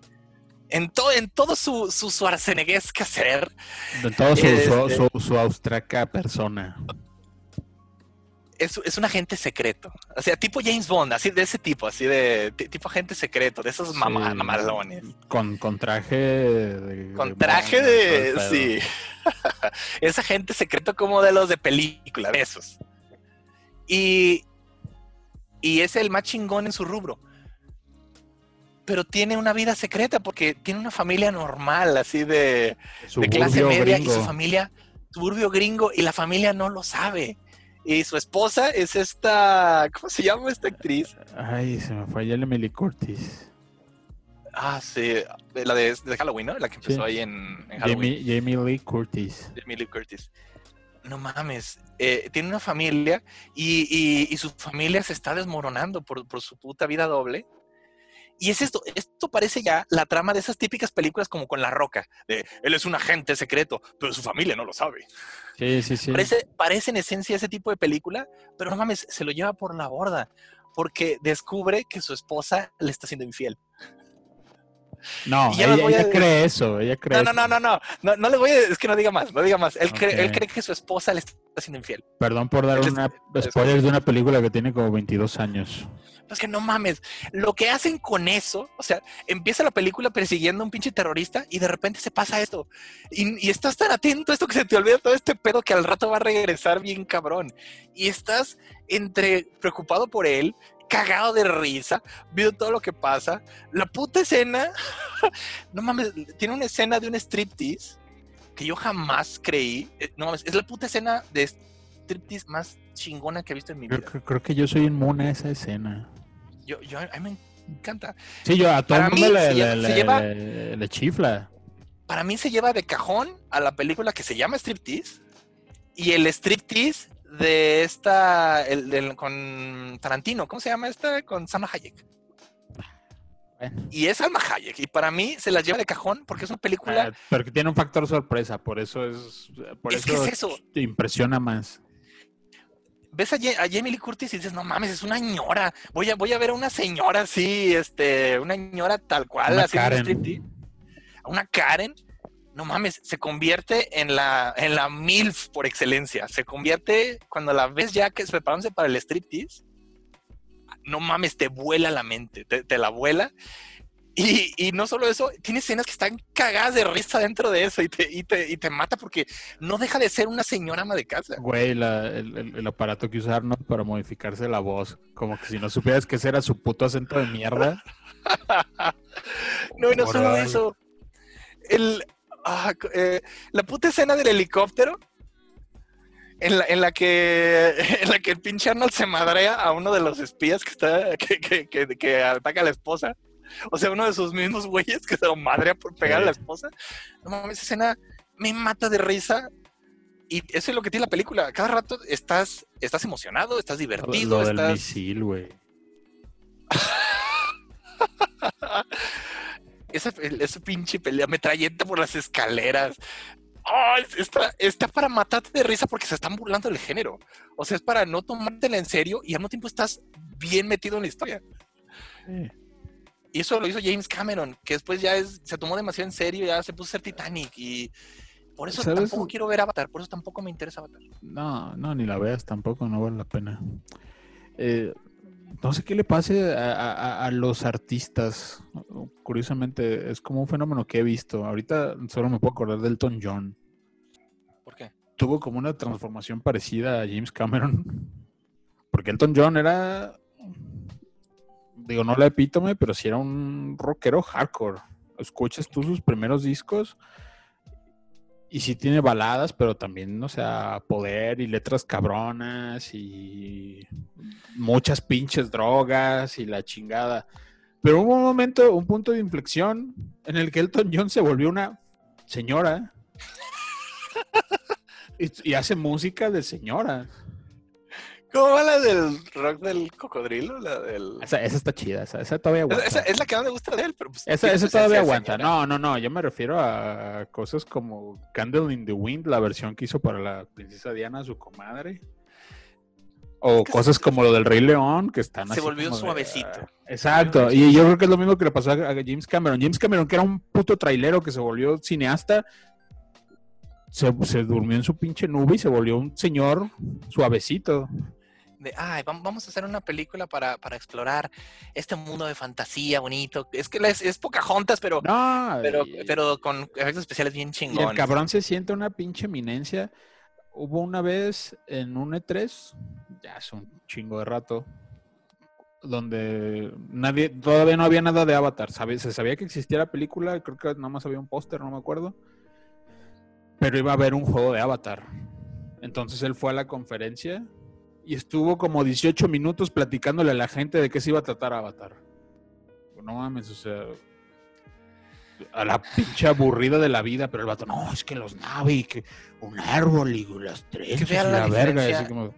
en, to- en todo su, su Schwarzeneggesque ser, De todo su, su, Este- su, su austraca persona. Es, es un agente secreto. O sea, tipo James Bond, así de ese tipo, así de ti- tipo agente secreto, de esos Sí. mamalones. Con, con traje de. Con traje de... Sí. es agente secreto como de los de película, de esos. Y, y es el más chingón en su rubro. Pero tiene una vida secreta porque tiene una familia normal, así de, de clase media, y su familia, suburbio gringo, y la familia no lo sabe. Y su esposa es esta, ¿cómo se llama esta actriz? Ay, se me fue ya el Emily Curtis. Ah, sí, la de, de Halloween, ¿no? La que empezó Sí. ahí en, en Halloween. Jamie, Jamie Lee Curtis. de Emily Curtis. No mames, eh, tiene una familia y, y- y su familia se está desmoronando por, por su puta vida doble. Y es esto, esto parece ya la trama de esas típicas películas como con La Roca, de él es un agente secreto, pero su familia no lo sabe. Sí, sí, sí. Parece, parece en esencia ese tipo de película, pero no mames, se lo lleva por la borda, porque descubre que su esposa le está siendo infiel. No, ella, a ella decir- cree eso, ella cree No, no, no, no, no, no, no le voy a, es que no diga más, no diga más. Él, cree, él cree que su esposa le está siendo infiel. Perdón por dar una es- spoiler de una película que tiene como 22 años. Es que no mames, lo que hacen con eso, o sea, empieza la película persiguiendo a un pinche terrorista y de repente se pasa esto. Y, y estás tan atento a esto que se te olvida todo este pedo que al rato va a regresar bien cabrón. Y estás entre preocupado por él, cagado de risa, viendo todo lo que pasa. La puta escena, no mames, tiene una escena de un striptease que yo jamás creí. eh, No mames, es la puta escena de striptease más chingona que he visto en mi vida. Creo, creo que yo soy inmune a esa escena. Yo, yo, a mí me encanta. Sí, yo a todo el Para mundo mí le, le- se lleva- le- le chifla. Para mí se lleva de cajón a la película que se llama Striptease y el striptease de esta, el, del- con Tarantino, ¿cómo se llama esta? Con Salma Hayek. Y es Salma Hayek. Y para mí se las lleva de cajón porque es una película. Ah, pero que tiene un factor sorpresa, por eso es. Por Es que eso es eso. te impresiona más. Ves a, a Jamie Lee Curtis y dices, no mames, es una ñora. Voy a, voy a ver a una señora así, este, una ñora tal cual, Una haciendo Karen. Una Karen. No mames, se convierte en la, en la MILF por excelencia. Se convierte, cuando la ves ya que preparándose para el striptease, no mames, te vuela la mente, te, te la vuela. Y, y no solo eso, tiene escenas que están cagadas de risa dentro de eso y te, y te, y te mata porque no deja de ser una señora ama de casa. Güey, la- el, el- el aparato que usaron ¿no? para modificarse la voz. Como que si no supieras que ese era su puto acento de mierda. No, y no solo eso. El, ah, eh, la puta escena del helicóptero. En la, en la que en la que el pinche Arnold se madrea a uno de los espías que está que, que, que, que ataca a la esposa. O sea, uno de sus mismos güeyes que se lo madrea por pegar a la Sí. esposa. No mames, esa escena me mata de risa. Y eso es lo que tiene la película. Cada rato estás, estás emocionado, estás divertido, Lo del estás. misil, güey. esa, esa pinche pelea metralleta por las escaleras. Ay, está, está para matarte de risa porque se están burlando del género. O sea, es para no tomártela en serio y al mismo tiempo estás bien metido en la historia. Y eso lo hizo James Cameron, que después ya es, se tomó demasiado en serio, ya se puso a ser Titanic y por eso ¿Sabes? tampoco quiero ver Avatar, por eso tampoco me interesa Avatar. No, no, ni la veas tampoco, no vale la pena. Eh, no sé qué le pase a, a- a los artistas. Curiosamente, es como un fenómeno que he visto. Ahorita solo me puedo acordar de Elton John. ¿Por qué? Tuvo como una transformación parecida a James Cameron. Porque Elton John era. Digo, no la epítome, pero sí era un rockero hardcore. Escuchas tú sus primeros discos y sí tiene baladas, pero también, o sea, poder y letras cabronas y muchas pinches drogas y la chingada. Pero hubo un momento, un punto de inflexión en el que Elton John se volvió una señora y, y hace música de señora. ¿Cómo va la del rock del cocodrilo? La del... Esa, esa está chida, esa, esa todavía aguanta. esa es la que no me gusta de él, pero pues, Esa, esa todavía aguanta. señora. No, no, no. Yo me refiero a cosas como Candle in the Wind, la versión que hizo para la princesa Diana, su comadre. O Es que cosas se- como lo del Rey León, que están Se así volvió como de, suavecito. ah, exacto. Y yo creo que es lo mismo que le pasó a a James Cameron. James Cameron, que era un puto trailero que se volvió cineasta, se, se durmió en su pinche nube y se volvió un señor suavecito. De, ay, vam- vamos a hacer una película para, para explorar este mundo de fantasía bonito. Es que es, es Pocahontas, pero, No, pero, y- pero con efectos especiales bien Y el cabrón se siente una pinche eminencia. Hubo una vez en un E3, ya hace un chingo de rato, donde nadie, todavía no había nada de Avatar. Se sabía que existía la película, creo que nada más había un póster, no me acuerdo. Pero iba a haber un juego de Avatar. Entonces él fue a la conferencia y estuvo como 18 minutos platicándole a la gente de qué se iba a tratar Avatar. No mames, o sea, a la pinche aburrida de la vida, pero el vato, no, es que los Navi, y que un árbol y las trenzas y vea la la verga. y diferencia. así como,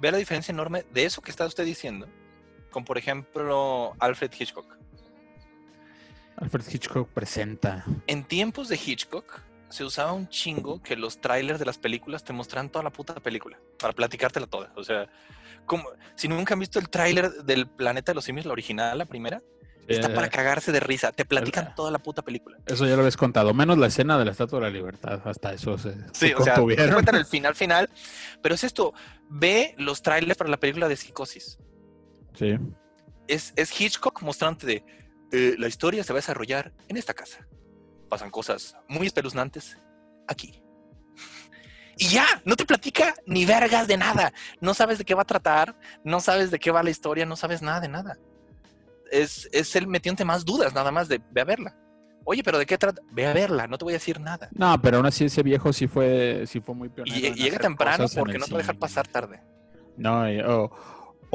Ve la diferencia enorme de eso que está usted diciendo con, por ejemplo, Alfred Hitchcock. Alfred Hitchcock presenta. En tiempos de Hitchcock se usaba un chingo que los trailers de las películas te mostraran toda la puta película para platicártela toda. O sea, como, si nunca han visto el tráiler del Planeta de los Simios, la original, la primera, está Eh, para cagarse de risa. Te platican el- toda la puta película. Eso ya lo habías contado, menos la escena de la Estatua de la Libertad, hasta eso se, Sí, se o sea, te cuentan el final final, pero es esto, ve los trailers para la película de Psicosis. Sí. Es, es Hitchcock mostrándote de, eh, la historia se va a desarrollar en esta casa. Pasan cosas muy espeluznantes aquí. Y ya, no te platica ni vergas de nada. No sabes de qué va a tratar, no sabes de qué va la historia, no sabes nada de nada. Es, es el metiente más dudas, nada más de ve a verla. Oye, pero ¿de qué trata? Ve a verla, no te voy a decir nada. No, pero aún así ese viejo sí fue, sí fue muy pionero. Y, llega temprano porque no te va a dejar pasar tarde. No, y-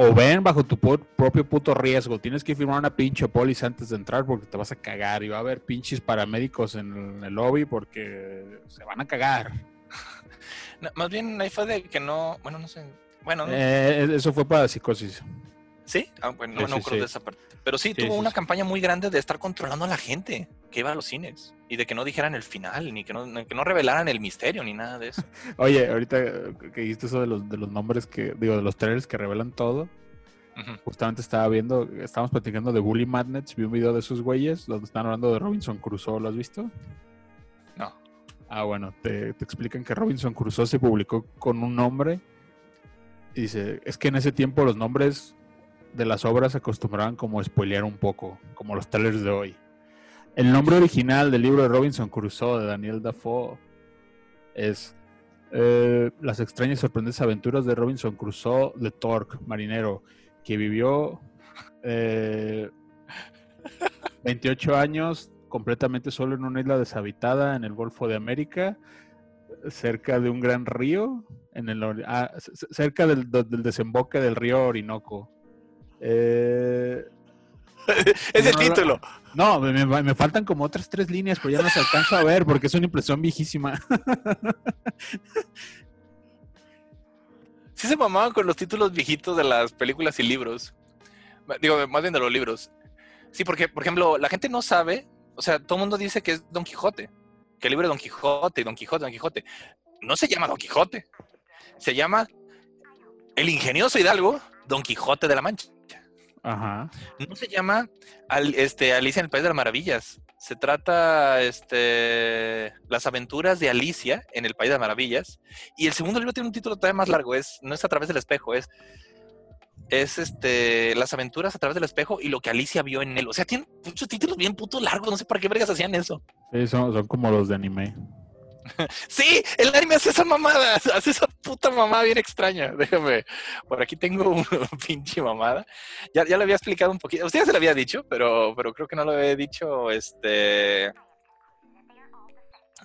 o, ven bajo tu propio puto riesgo. Tienes que firmar una pinche póliza antes de entrar porque te vas a cagar. Y va a haber pinches paramédicos en el lobby porque se van a cagar. No, más bien ahí fue de que no, bueno, no sé. Bueno, no- Eh, eso fue para psicosis. ¿Sí? Ah, bueno, no, sí, no sí, me acuerdo sí. de esa parte. Pero sí, tuvo una campaña muy grande de estar controlando a la gente que iba a los cines. Y de que no dijeran el final, ni que no, que no revelaran el misterio, ni nada de eso. Oye, ahorita que dijiste eso de los, de los nombres que, digo, de los trailers que revelan todo. Justamente estaba viendo, estábamos platicando de Bully Magnets, vi un video de esos güeyes donde están hablando de Robinson Crusoe, ¿lo has visto? No. Ah, bueno, te, te explican que Robinson Crusoe se publicó con un nombre. Y dice, es que en ese tiempo los nombres de las obras acostumbraban como a spoilear un poco, como los trailers de hoy. El nombre original del libro de Robinson Crusoe de Daniel Dafoe es eh, Las extrañas y sorprendentes aventuras de Robinson Crusoe de Torque, marinero, que vivió eh, 28 años completamente solo en una isla deshabitada en el Golfo de América, cerca de un gran río, en el, ah, cerca del, del desemboque del río Orinoco. Eh, es el No, título. no, me, me- me faltan como otras tres líneas, pero ya no las alcanzo a ver porque es una impresión viejísima. Sí se mamaban con los títulos viejitos de las películas y libros. Digo, más bien de los libros. Sí, porque, por ejemplo, la gente no sabe, o sea, todo el mundo dice que es Don Quijote, que el libro de Don Quijote, Don Quijote, Don Quijote. No se llama Don Quijote, se llama El ingenioso Hidalgo, Don Quijote de la Mancha. Ajá. No se llama Al- este, Alicia en el País de las Maravillas. Se trata este, Las aventuras de Alicia en el País de las Maravillas. Y el segundo libro tiene un título todavía más largo. Es, no es a través del espejo, es, es este, Las aventuras a través del espejo y lo que Alicia vio en él. O sea, tiene muchos títulos bien putos largos. No sé para qué vergas hacían eso. Sí, son, son como los de anime. Sí, el anime hace esa mamada, hace esa puta mamada bien extraña. Déjame, por aquí tengo una pinche mamada. Ya, ya lo había explicado un poquito. Usted ya se lo había dicho, pero, pero creo que no lo había dicho este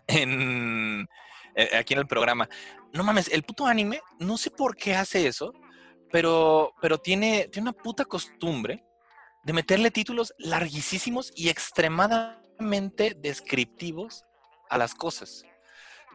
en eh, aquí en el programa. No mames, el puto anime, no sé por qué hace eso, pero, pero tiene, tiene una puta costumbre de meterle títulos larguísimos y extremadamente descriptivos a las cosas.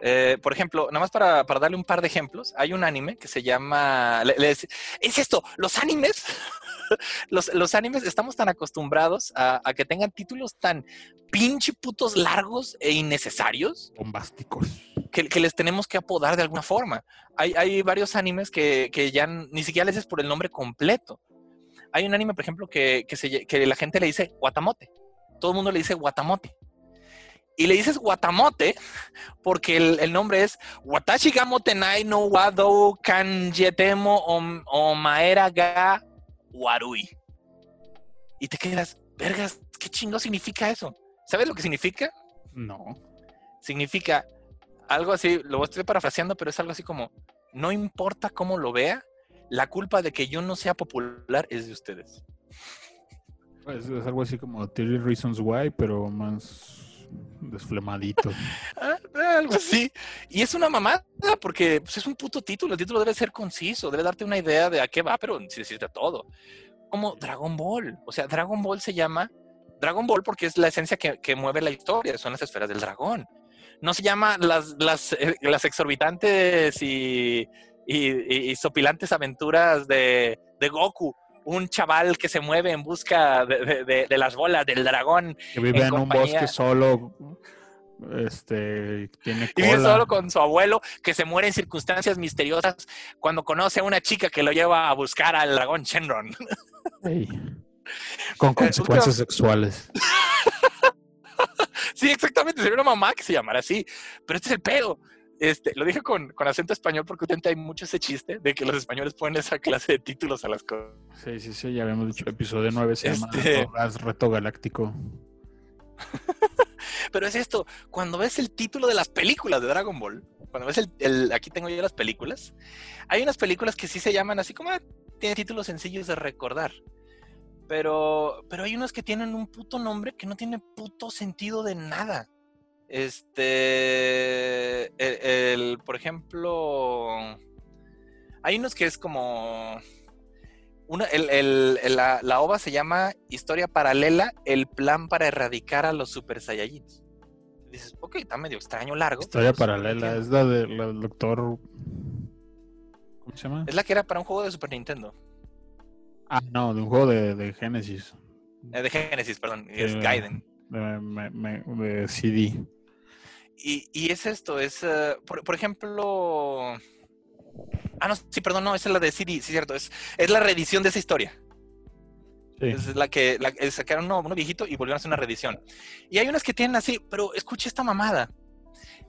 Eh, por ejemplo, nada más para, para darle un par de ejemplos, hay un anime que se llama... les- es esto, los animes, los, los animes estamos tan acostumbrados a, a que tengan títulos tan pinche putos largos e innecesarios Bombásticos. que, que les tenemos que apodar de alguna forma. Hay, hay varios animes que, que ya ni siquiera les es por el nombre completo. Hay un anime, por ejemplo, que, que, se lle- que la gente le dice Guatamote. Todo el mundo le dice Guatamote. Y le dices Guatamote porque el, el nombre es Watashi ga motenai no wado kanjetemo om- omaera ga warui. Y te quedas, vergas, ¿qué chingo significa eso? ¿Sabes lo que significa? No. significa algo así, lo estoy parafraseando, pero es algo así como, no importa cómo lo vea, la culpa de que yo no sea popular es de ustedes. Pues es algo así como 30 Reasons Why, pero más desflemadito. Ah, algo así. Y es una mamada, porque pues, es un puto título, el título debe ser conciso, debe darte una idea de a qué va, pero sin decirte todo. Como Dragon Ball, o sea, Dragon Ball se llama Dragon Ball porque es la esencia que, que mueve la historia, son las esferas del dragón. No se llama las, las, eh, las exorbitantes y, y, y- y sopilantes aventuras de, de Goku, un chaval que se mueve en busca de, de- de- de las bolas del dragón Que vive En en, un bosque solo. Este. Tiene y vive solo con su abuelo que se muere en circunstancias misteriosas cuando conoce a una chica que lo lleva a buscar al dragón Shenron. Con consecuencias sexuales. sí, exactamente, sería una mamá que se llamara así. Pero este es el pedo. Este, lo dije con, con acento español porque últimamente hay mucho ese chiste de que los españoles ponen esa clase de títulos a las cosas. Sí, sí, sí, ya habíamos dicho. Episodio 9 se llama Este- Reto Galáctico. Pero es esto, cuando ves el título de las películas de Dragon Ball, cuando ves el, el- aquí tengo yo las películas, hay unas películas que sí se llaman así como, ah, tienen títulos sencillos de recordar. Pero, pero hay unos que tienen un puto nombre que no tiene puto sentido de nada. Este, el, el- por ejemplo, hay unos que es como, una, el- el- el- la, la ova se llama Historia Paralela, el plan para erradicar a los Super Saiyajins. Dices, ok, está medio extraño, largo. Historia paralela, es la de- la del doctor. ¿Cómo se llama? Es la que era para un juego de Super Nintendo. Ah, no, de un juego de, de Genesis. Eh, de Genesis, perdón. Es Gaiden. De, me- de CD. Y, y es esto, es, eh, por, por ejemplo... Ah, no, sí, perdón, no, esa es la de CD, sí, cierto. Es, es la reedición de esa historia. Sí. Es la que la, eh, sacaron uno, uno viejito y volvieron a hacer una reedición. Y hay unas que tienen así, pero escucha esta mamada.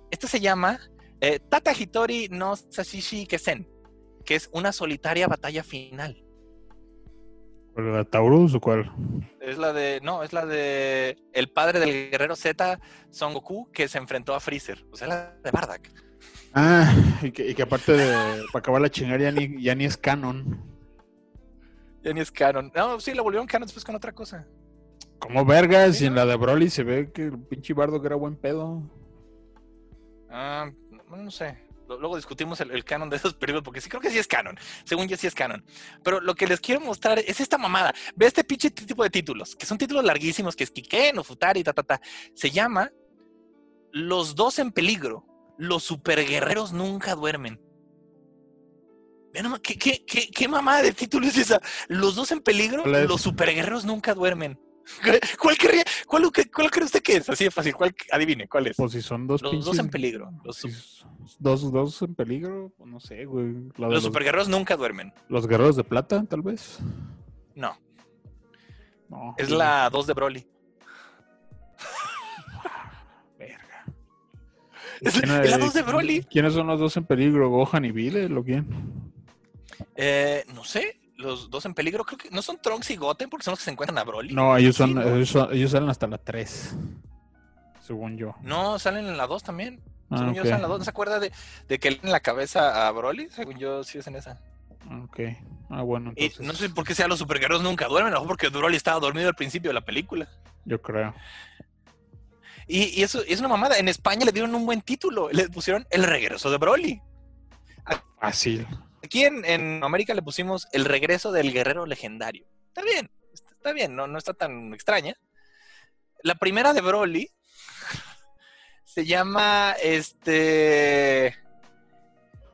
Esta se llama eh, Tata Hitori no Sashishi Kesen, que es una solitaria batalla final. ¿Pero la Taurus o cuál? Es la de, no, es la de el padre del guerrero Z, Son Goku, que se enfrentó a Freezer. O sea, la de Bardak. Ah, y que, y que aparte de. Para acabar la chingada ya ni, ya ni es canon. Ya ni es canon. No, sí, la volvieron canon después con otra cosa. Como vergas, Sí, y en ¿no? la de Broly se ve que el pinche bardo que era buen pedo. Ah, no sé. Luego discutimos el, el canon de esos periodos, porque sí creo que sí es canon. Según yo sí es canon. Pero lo que les quiero mostrar es esta mamada. Ve este pinche tipo de títulos, que son títulos larguísimos, que es Kiken o Futari, ta, ta, ta. Se llama Los dos en peligro. Los superguerreros nunca duermen. ¿qué, qué, qué, qué mamada de título es esa? Los dos en peligro, los superguerreros nunca duermen. ¿Cuál, querría- cuál, cuál cree usted que es? Así de fácil. ¿Cuál, adivine, ¿cuál es? Pues si son dos Los pinches. dos en peligro. Los, si dos, dos en peligro, pues no sé, güey. La los los, superguerreros nunca duermen. los guerreros de plata, tal vez. No, No. es la 2 de Broly. Verga. Es, ¿Quién es la es- 2 de Broly. ¿Quiénes son los dos en peligro? ¿Gohan y Vile o quién? Eh, no sé, los dos en peligro. Creo que no son Trunks y Goten porque son los que se encuentran a Broly. No, ellos son, Sí, ¿no? ellos, son- ellos salen hasta la 3. Según yo. No, salen en la 2 también. Ah, Según yo, salen en la 2. ¿No se acuerda de, de que le en la cabeza a Broly? Según yo, sí es en esa. Ok. Ah, bueno, Y no sé por qué sea los superguerreros nunca duermen. A lo mejor porque Broly estaba dormido al principio de la película. Yo creo. Y, y eso es una mamada. En España le dieron un buen título. Le pusieron El regreso de Broly. Fácil. Aquí en, en América le pusimos el regreso del guerrero legendario. Está bien, está, está bien, no, no está tan extraña. La primera de Broly se llama este.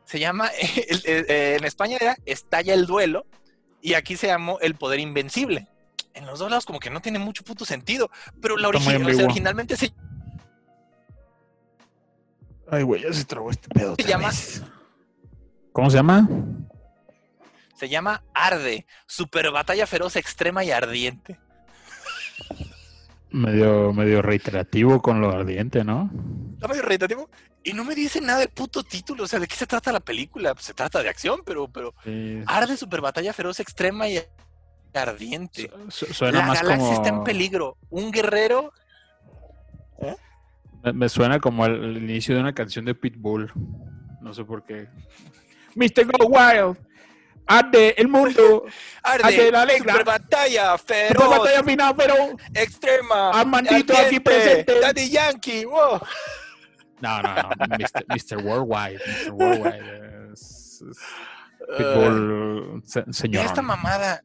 Se llama. el- el- eh, en España era Estalla el duelo. Y aquí se llamó El poder invencible. En los dos lados, como que no tiene mucho puto sentido. Pero la Está muy origi- o sea, originalmente se Ay, güey, ya se trabó este pedo. Se llama- vez. ¿Cómo se llama? Se llama Arde, super batalla feroz extrema y ardiente. Medio, medio reiterativo con lo ardiente, ¿no? Está medio reitativo. Y no me dice nada del puto título. O sea, ¿de qué se trata la película? Pues se trata de acción, pero, pero Sí, Arde, super batalla feroz extrema y ardiente. su- suena La más galaxia como... está en peligro. Un guerrero. Me, me suena como el, el inicio de una canción de Pitbull. No sé por qué. Mr. Go Wild. Arde el mundo. Arde, Arde la alegra. super batalla feroz batalla final, pero... extrema. Armandito aquí ardiente, presente. Daddy Yankee. wow. No, no, no. Mr. Mr. Worldwide. Mr. Worldwide. Es, es Pitbull, se- Mira señor. esta mamada.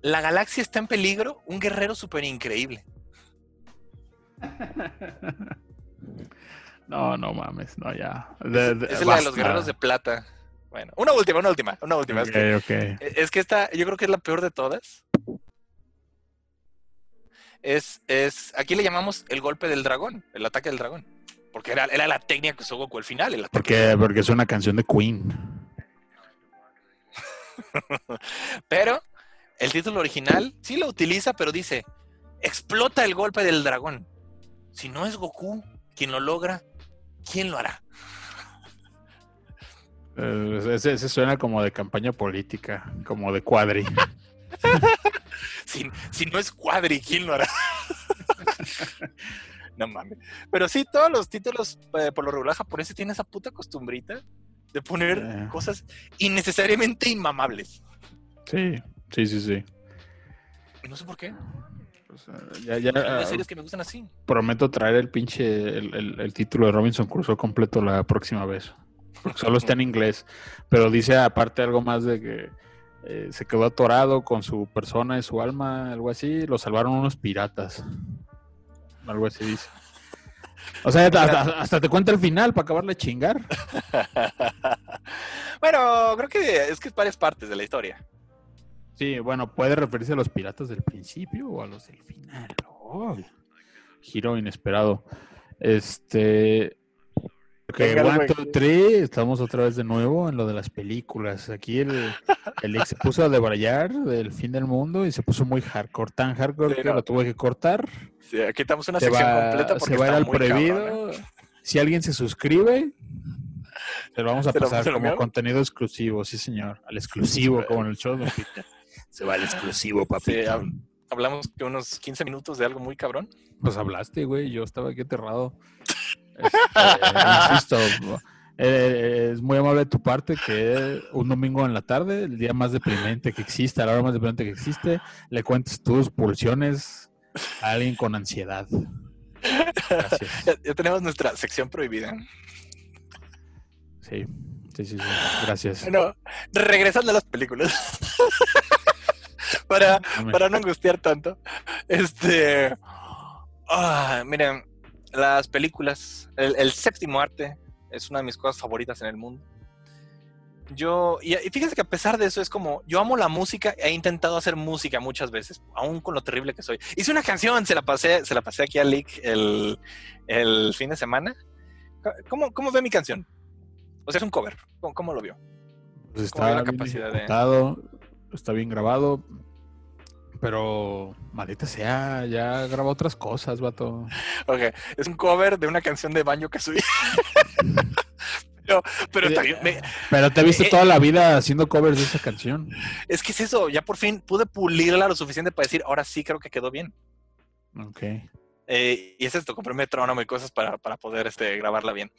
La galaxia está en peligro. Un guerrero súper increíble. No, no mames, no, ya. De- de- Esa es la de los guerreros de plata. Bueno, una última, una última, una última. Es, que, Ok, ok. es que esta, yo creo que es la peor de todas. Es, es, aquí le llamamos el golpe del dragón, el ataque del dragón. Porque era, era la técnica que usó Goku al final. El Porque, porque es una canción de Queen. Pero el título original sí lo utiliza, pero dice, explota el golpe del dragón. Si no es Goku quien lo logra, ¿quién lo hará? Eh, ese, ese suena como de campaña política, como de cuadri. Si, si no es Cuadri, ¿quién lo hará? No mames. Pero sí, todos los títulos, eh, por lo regular japoneses, tienen esa puta costumbrita de poner Eh. cosas innecesariamente inmamables. Sí, sí, sí, sí. Y no sé por qué. O sea, ya, ya, Hay ah, series que me gustan así. prometo traer el pinche el, el- el título de Robinson Crusoe completo la próxima vez. Porque solo está en inglés. Pero dice aparte algo más de que eh, se quedó atorado con su persona y su alma, algo así. Lo salvaron unos piratas. Algo así dice. O sea, hasta, hasta te cuenta el final para acabarle de chingar. bueno, creo que es que es varias partes de la historia. Sí, bueno, puede referirse a los piratas del principio o a los del final. Oh, giro inesperado. Este. Ok, one, two, three, estamos otra vez de nuevo en lo de las películas. Aquí el, el ex se puso a debrayar del fin del mundo y se puso muy hardcore, tan hardcore Sí, que no. lo tuve que cortar. Sí, aquí estamos una Se sección va, completa porque se va a ir está al muy cabrón, prohibido. ¿eh? Si alguien se suscribe, se lo vamos a ¿Se lo- pasar lo como contenido exclusivo, sí señor. Al exclusivo, como en el show de Pita. Se va al exclusivo, Sí, papito. hab- hablamos que unos 15 minutos de algo muy cabrón. Pues hablaste, güey. Yo estaba aquí aterrado. Este, insisto, eh, es muy amable de tu parte que un domingo en la tarde, el día más deprimente que existe, a la hora más deprimente que existe, le cuentes tus pulsiones a alguien con ansiedad. Gracias. Ya, ya tenemos nuestra sección prohibida. Sí, sí, sí, sí. Gracias. Bueno, regresando a las películas. para, para no angustiar tanto. Este. ah, miren, las películas, el, el séptimo arte es una de mis cosas favoritas en el mundo. Yo, y, y fíjense que a pesar de eso es como, yo amo la música, he intentado hacer música muchas veces, aún con lo terrible que soy. Hice una canción, se la pasé, se la pasé aquí a Lick el, el fin de semana. ¿Cómo, ¿Cómo ve mi canción? O sea, es un cover. ¿Cómo, cómo lo vio? Pues ¿Cómo ve está la bien capacidad de- está bien grabado, pero maldita sea, ya graba otras cosas, vato. Ok, es un cover de una canción de Banjo Kazooie. pero, pero me- Pero te viste Eh, toda la vida haciendo covers de esa canción. es que es eso, ya por fin pude pulirla lo suficiente para decir, ahora sí creo que quedó bien. Ok. Eh, y es esto, compré metrónomo y cosas para, para poder este, grabarla bien.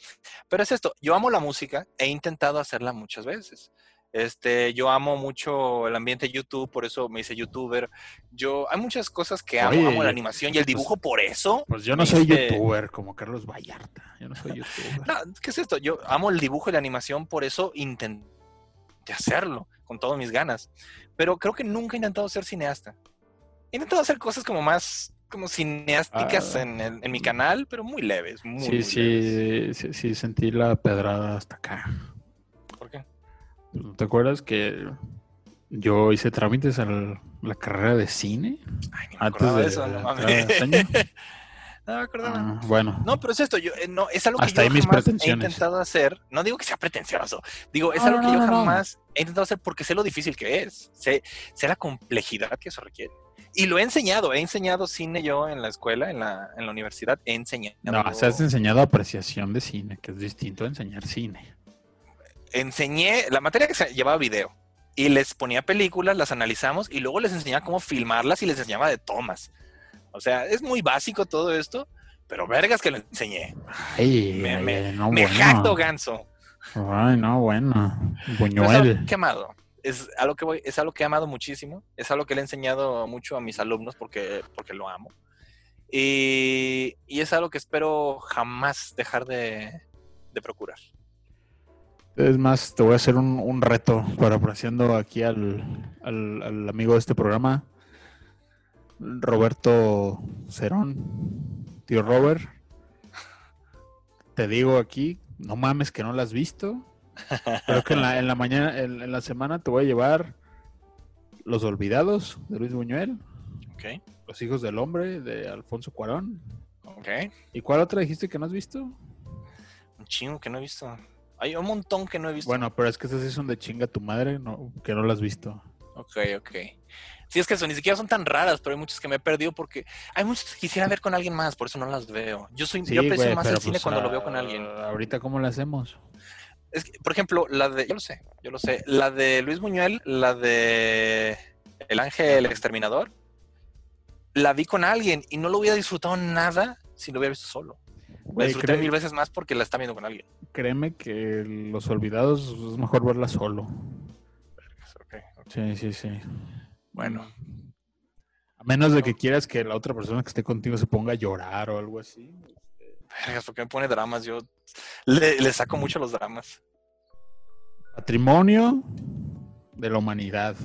Pero es esto, yo amo la música, he intentado hacerla muchas veces. Este, yo amo mucho el ambiente YouTube, por eso me hice youtuber. Yo, hay muchas cosas que amo, Oye, amo la animación y el dibujo por eso. Pues yo no soy hice- youtuber como Carlos Vallarta. Yo no soy youtuber. No, ¿qué es esto? Yo amo el dibujo y la animación, por eso intenté hacerlo con todas mis ganas. Pero creo que nunca he intentado ser cineasta. He intentado hacer cosas como más como cineásticas Ah. en, el- en mi canal, pero muy leves. Muy, Sí, muy leves. sí, sí, sí, sentí la pedrada hasta acá. ¿Por qué? ¿No te acuerdas que yo hice trámites a la, carrera de cine? Ay, ni me Antes de eso. No. No me acordaba. Ah, bueno, No, pero es esto, yo, eh, no, es algo que Hasta yo ahí mis jamás he intentado hacer. No digo que sea pretencioso, digo, es No, algo no, que yo no, no. jamás he intentado hacer porque sé lo difícil que es, sé, sé la complejidad que eso requiere. Y lo he enseñado, he enseñado cine yo en la escuela, en la, en la universidad, he enseñado. no, se has enseñado apreciación de cine, que es distinto a enseñar cine. Enseñé la materia que se llevaba video y les ponía películas, las analizamos y luego les enseñaba cómo filmarlas y les enseñaba de tomas. O sea, es muy básico todo esto, pero vergas que lo enseñé. Ay, Me- ay, me- no, Me bueno. jacto ganso. Ay, no, bueno. Es Buñuel. algo que he amado. Es algo que voy, es algo que he amado muchísimo. Es algo que le he enseñado mucho a mis alumnos porque, porque lo amo. Y, y es algo que espero jamás dejar de, de procurar. Es más, te voy a hacer un, un reto parafraseando aquí al, al, al amigo de este programa, Roberto Cerón, tío Robert. Te digo aquí, no mames que no la has visto. Creo que en la, en la mañana, en, en la semana te voy a llevar Los Olvidados de Luis Buñuel, Los Hijos del Hombre de Alfonso Cuarón. ¿Y cuál otra dijiste que no has visto? Un chingo que no he visto. Hay un montón que no he visto. Bueno, pero es que esas sí son de chinga tu madre, no, que no las has visto. Ok, ok. Sí, es que eso, ni siquiera son tan raras, pero hay muchas que me he perdido porque hay muchas que quisiera ver con alguien más, por eso no las veo. Yo soy, Sí, yo aprecio más el cine pues, cuando lo ah, veo con alguien. Ahorita, ¿cómo lo hacemos? Es que, por ejemplo, la de, yo lo sé, yo lo sé, la de Luis Buñuel, la de El Ángel Exterminador, la vi con alguien y no lo hubiera disfrutado nada si lo hubiera visto solo. Disfruté cree- mil veces más porque la está viendo con alguien. créeme que Los Olvidados es mejor verla solo. Ok, ok. Sí, sí, sí. Bueno, A menos de que quieras que la otra persona que esté contigo se ponga a llorar o algo así. vergas, ¿por qué me pone dramas? Yo le, le saco mucho los dramas. Patrimonio de la humanidad.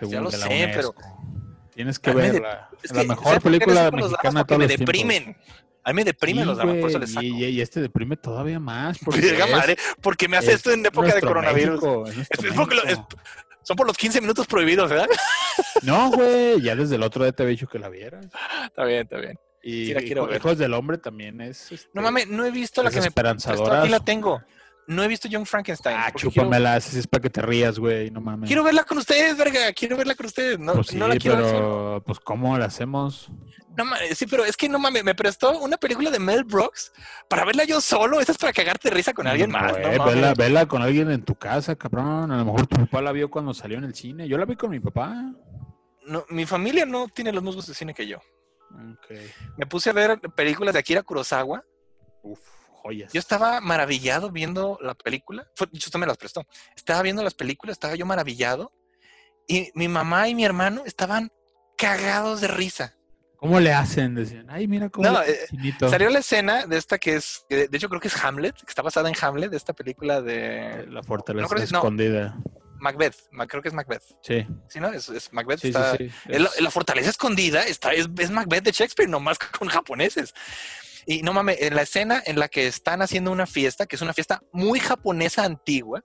Vergas, ya lo sé, pero. Tienes que verla. es la que, mejor ¿sabes por qué le película mexicana de todos me los tiempos. deprimen. A mí me deprimen Sí, los dramas, por eso les saco. Y, y este deprime todavía más. Porque madre, porque me hace es esto en época de coronavirus. México, es Es- porque lo-. Son por los 15 minutos prohibidos, ¿verdad? No, güey, ya desde el otro día te había dicho que la vieras. Está bien, está bien. Y Sí la quiero Hijo- ver. Hijos del Hombre también es. este, No mames, no he visto la que me esperanzadora. aquí la tengo. No he visto Young Frankenstein. Ah, porque quiero, chúpamela, si es para que te rías, güey, no mames. quiero verla con ustedes, verga. Quiero verla con ustedes. No, Pues sí, no la quiero pero pues ¿cómo la hacemos? No mames, sí, pero es que no mames, me prestó una película de Mel Brooks para verla yo solo. Esa es para cagarte de risa con alguien más. Güey, no mames. vela, vela con alguien en tu casa, cabrón. A lo mejor tu papá la vio cuando salió en el cine. Yo la vi con mi papá. No, mi familia no tiene los mismos de cine que yo. Ok. Me puse a ver películas de Akira Kurosawa. Uf, joyas. Yo estaba maravillado viendo la película. Fue, usted me las prestó. Estaba viendo las películas, estaba yo maravillado. Y mi mamá y mi hermano estaban cagados de risa. ¿Cómo le hacen? Decían, ay, mira cómo No, eh, chinito". Salió la escena de esta que es, de hecho creo que es Hamlet, que está basada en Hamlet, de esta película de La fortaleza no escondida. Macbeth. Ma- Creo que es Macbeth. Sí, ¿Sí, no? Es, es Macbeth. sí, está- sí. sí. es la, la fortaleza escondida está, es, es Macbeth de Shakespeare, nomás con japoneses. Y no mames, en la escena en la que están haciendo una fiesta, que es una fiesta muy japonesa antigua,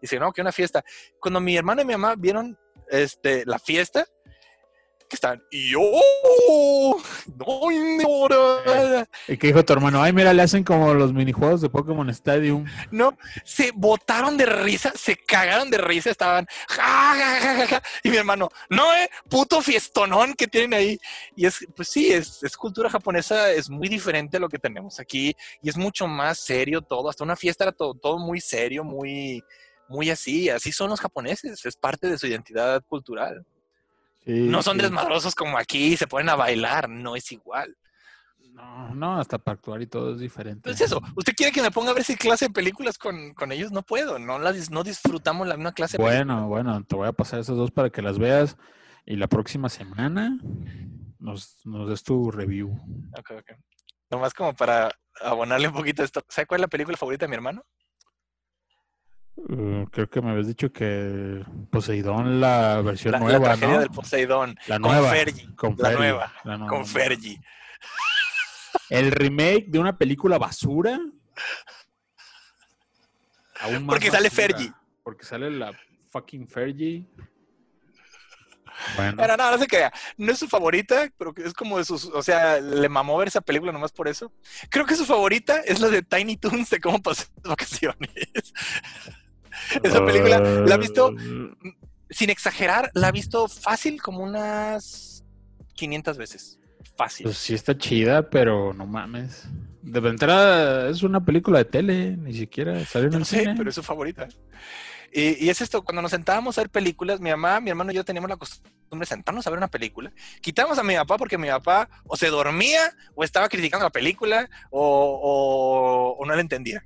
dice, no, que una fiesta. Cuando mi hermano y mi mamá vieron este, la fiesta, que están, yo, no, ignora". ¿Y qué dijo tu hermano? Ay, mira, le hacen como los minijuegos de Pokémon Stadium. no, se botaron de risa, se cagaron de risa, estaban, ja, ja, ja, ja, ja. y mi hermano, no, eh, puto fiestonón que tienen ahí. Y es, pues sí, es, es cultura japonesa, es muy diferente a lo que tenemos aquí, y es mucho más serio todo, hasta una fiesta era todo, todo muy serio, muy, muy así, así son los japoneses, es parte de su identidad cultural. Sí, No son sí. desmadrosos como aquí, se ponen a bailar, no es igual. No, no, hasta para actuar y todo es diferente. Entonces eso, ¿usted quiere que me ponga a ver si clase de películas con, con ellos? No puedo, no, las, no disfrutamos la misma clase de Bueno, bueno, te voy a pasar esas dos para que las veas. Y la próxima semana nos, nos des tu review. Ok, ok. Nomás como para abonarle un poquito esto. ¿Sabe cuál es la película favorita de mi hermano? Uh, creo que me habías dicho que Poseidón, la versión La, la nueva, tragedia ¿no? del Poseidón. La con nueva. Fergie, Con la Fergie, nueva, la nueva, con. Fergie. El remake de una película basura. Aún más Porque sale Fergie. Porque sale la fucking Fergie. Bueno, Pero no, no se crea. No es su favorita, pero es como de sus. O sea, le mamó ver esa película nomás por eso. Creo que su favorita es la de Tiny Toons de cómo las vacaciones. esa película la ha visto- Uh, Sin exagerar, la ha visto fácil como unas 500 veces. Fácil. Pues sí está chida, pero no mames. De entrada es una película de tele, ni siquiera salió en el sé, cine. pero es su favorita. Y, y es esto, cuando nos sentábamos a ver películas, mi mamá, mi hermano y yo teníamos la costumbre de sentarnos a ver una película. Quitábamos a mi papá porque mi papá o se dormía o estaba criticando la película o, o- o no la entendía.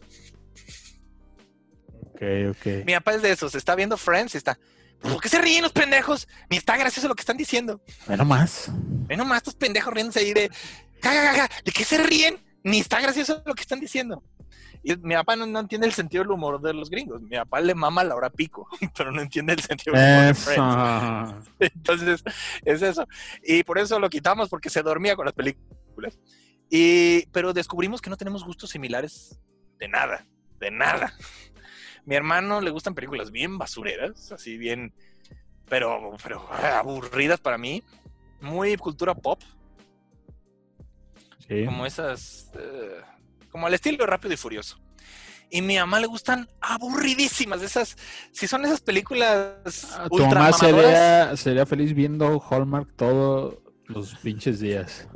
Ok, ok. Mi papá es de esos, está viendo Friends y está, ¿por qué se ríen los pendejos? Ni está gracioso lo que están diciendo. Bueno, más. Ve nomás estos pendejos riéndose ahí de, "Ja, ja, ja, ja, ¿de qué se ríen? Ni está gracioso lo que están diciendo. Y mi papá no, no entiende el sentido del humor de los gringos. Mi papá le mama la hora pico, pero no entiende el sentido del humor de Friends. Eso. Entonces, es eso. Y por eso lo quitamos, porque se dormía con las películas. Y, pero descubrimos que no tenemos gustos similares de nada, de nada. Mi hermano le gustan películas bien basureras, así bien, pero, pero ah, aburridas para mí. Muy cultura pop, Sí. como esas, eh, como al estilo rápido y furioso. Y mi mamá le gustan aburridísimas esas, si son esas películas Ah, Tu mamá sería, sería feliz viendo Hallmark todos los pinches días.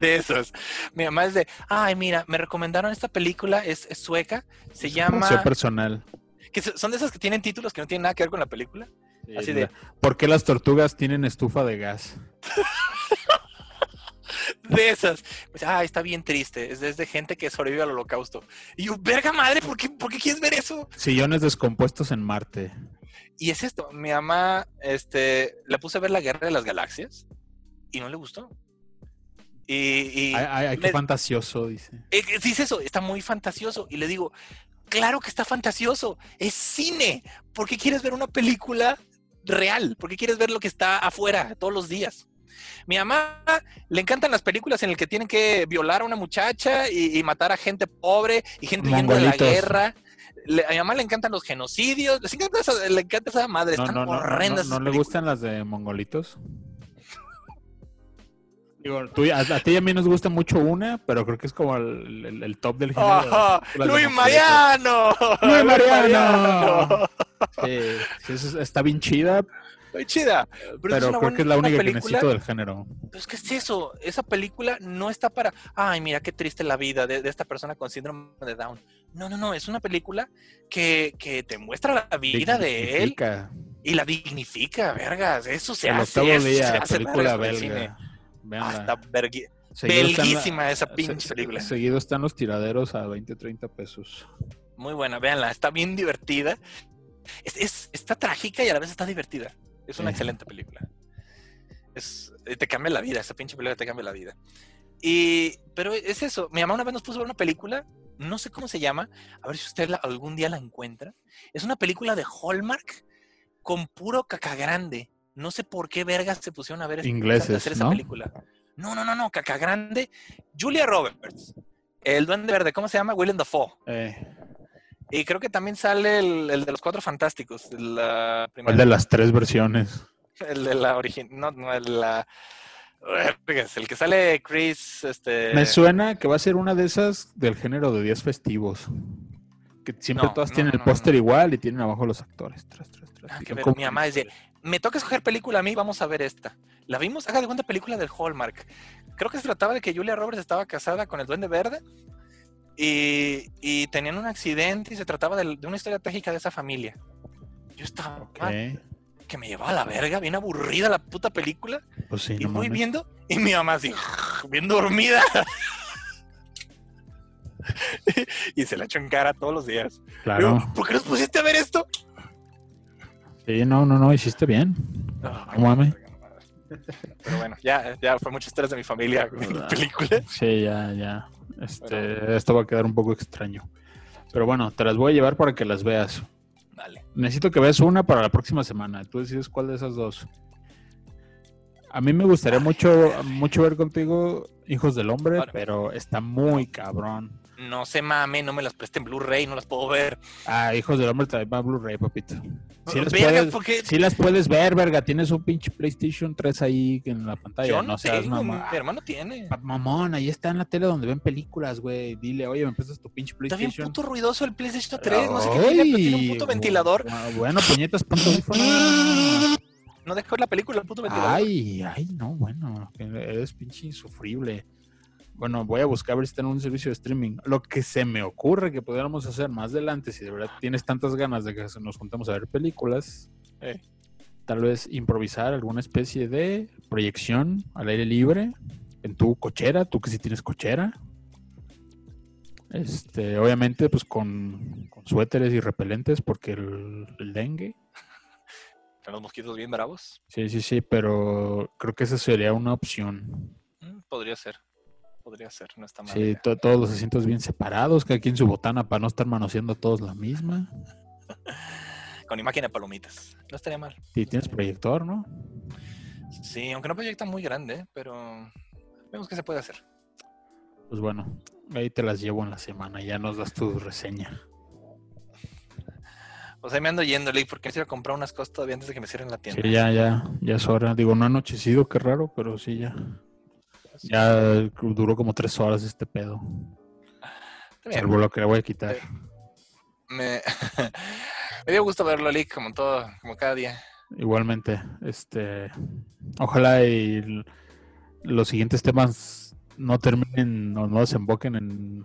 de esos. Mi mamá es de, ay, mira, me recomendaron esta película, es, es sueca, se llama, personal. Que so- son de esas que tienen títulos que no tienen nada que ver con la película. Así de- ¿Por qué las tortugas tienen estufa de gas? de esas. Pues, ah, está bien triste. Es desde gente que sobrevive al holocausto. Y yo, verga madre, ¿por qué, ¿por qué quieres ver eso? Sillones descompuestos en Marte. Y es esto, mi mamá, este, le puse a ver la Guerra de las Galaxias y no le gustó. Y, y Ay, ay, ay, qué me- fantasioso, dice. eh, dice eso, está muy fantasioso. Y le digo, claro que está fantasioso, es cine. ¿Por qué quieres ver una película real? ¿Por qué quieres ver lo que está afuera todos los días? Mi mamá le encantan las películas en las que tienen que violar a una muchacha y, y matar a gente pobre y gente yendo de la guerra. Le- a mi mamá le encantan los genocidios, les encanta esa, le encanta esa madre, No, están no, horrendas. no, esas ¿no le películas. gustan las de mongolitos? Digo, tú- a, a ti y a mí nos gusta mucho una, pero creo que es como el, el- el top del género. ¡Oh, de ¡Luis. Mariano! ¡Luis Mariano! Sí, sí, eso es- está bien chida, Muy chida. Pero, es pero creo que es la única que película. necesito del género. Pues, ¿qué es eso? Esa película no está para, ay, mira qué triste la vida de, de esta persona con síndrome de Down. No, no, no, es una película que, que te muestra la vida de él y la dignifica, vergas. Eso se El hace. se día, hace película belga. Cine. Véanla. Ah, está vergui- Seguido están la- belguísima esa pinche se- película. Seguido están los tiraderos a 20, 30 pesos. Muy buena, véanla, está bien divertida. Es, es- está trágica y a la vez está divertida. Es una Sí. excelente película. Es, eh, te cambia la vida, esa pinche película te cambia la vida. Y, pero es eso, mi mamá una vez nos puso a ver una película, no sé cómo se llama, a ver si usted la- algún día la encuentra. Es una película de Hallmark con puro caca grande. No sé por qué vergas se pusieron a ver Ingleses, hacer esa ¿no? película. No, no, no, no, caca grande. Julia Roberts. El duende verde, ¿cómo se llama? Willem Dafoe. Eh, Y creo que también sale el, el de los cuatro fantásticos. La primera, ¿Cuál de las tres versiones? El de la original. No, no, el de la. El que sale Chris. Este. Me suena que va a ser una de esas del género de días festivos. Que siempre No, todas no, tienen no, el póster igual y tienen abajo los actores. Tras, tras, tras. Ah, ver, mi mamá dice, me toca escoger película a mí, vamos a ver esta. La vimos, haga de cuenta película del Hallmark. Creo que se trataba de que Julia Roberts estaba casada con el Duende Verde y, y tenían un accidente y se trataba de, de una historia trágica de esa familia. Yo estaba Ok, que me llevaba a la verga, bien aburrida la puta película. Pues sí, y no voy mames. viendo y mi mamá así, bien dormida. y se la echo en cara todos los días. Claro. ¿Por qué nos pusiste a ver esto? Sí, no, no, no, hiciste bien. No. Pero bueno, ya, ya fue mucho estrés de mi familia viendo Ah. película. Sí, ya, ya. Este, Esto va a quedar un poco extraño. Pero bueno, te las voy a llevar para que las veas. Dale. Necesito que veas una para la próxima semana. Tú decides cuál de esas dos. A mí me gustaría mucho, mucho ver contigo Hijos del Hombre, pero está muy cabrón. No se mame, no me las presté en Blu-ray, no las puedo ver. Ah, Hijos del Hombre también va Blu-ray, papito. Sí las, Verga, puedes, porque sí las puedes ver, verga. Tienes un pinche PlayStation 3 ahí en la pantalla. yo no, no seas tengo, mamá. mi hermano tiene. Mamón, ahí está en la tele donde ven películas, güey. Dile, oye, me prestas tu pinche Está bien PlayStation. puto ruidoso el PlayStation 3, no sé qué tiene, pero tiene un puto ventilador. bu- Bueno, puñetas, audífonos. No dejo ver la película, el puto ventilador. Ay, ay, no, bueno, eres pinche insufrible. Bueno, voy a buscar a ver si está en un servicio de streaming. Lo que se me ocurre que pudiéramos hacer más adelante, si de verdad tienes tantas ganas de que nos juntemos a ver películas, Eh. tal vez improvisar alguna especie de proyección al aire libre en tu cochera, tú que sí tienes cochera. Este, obviamente, pues con, con suéteres y repelentes, porque el, el dengue. Están los mosquitos bien bravos. Sí, sí, sí, pero creo que esa sería una opción. Mm, podría ser. Podría ser, no está mal. Sí, to- todos los asientos bien separados, cada quien su botana para no estar manoseando todos la misma. Con imagen de palomitas. No estaría mal. Y tienes proyector, ¿no? Sí, aunque no proyecta muy grande, pero vemos que se puede hacer. Pues bueno, ahí te las llevo en la semana, ya nos das tu reseña. Pues ahí me ando yendo, Lee, porque quiero comprar unas cosas todavía antes de que me cierren la tienda. Sí, ya, ya, ya es hora. Digo, no ha anochecido, qué raro, pero sí, ya. Ya duró como tres horas este pedo. Salvo lo que le voy a quitar. Me... me dio gusto verlo, Lee, como todo, como cada día. Igualmente, este, ojalá y los siguientes temas no terminen o no desemboquen en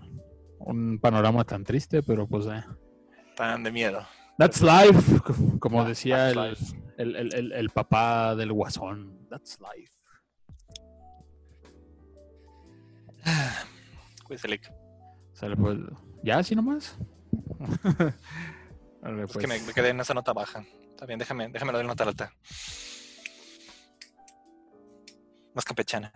un panorama tan triste, pero pues eh, Tan de miedo. that's life, como Ah, decía el- el- el- el papá del guasón, that's life. Cuídense, Lick. Sale pues. ¿Ya así nomás? Es que me, pues. me quedé en esa nota baja. Está bien, déjame, déjame la nota alta. Más campechana.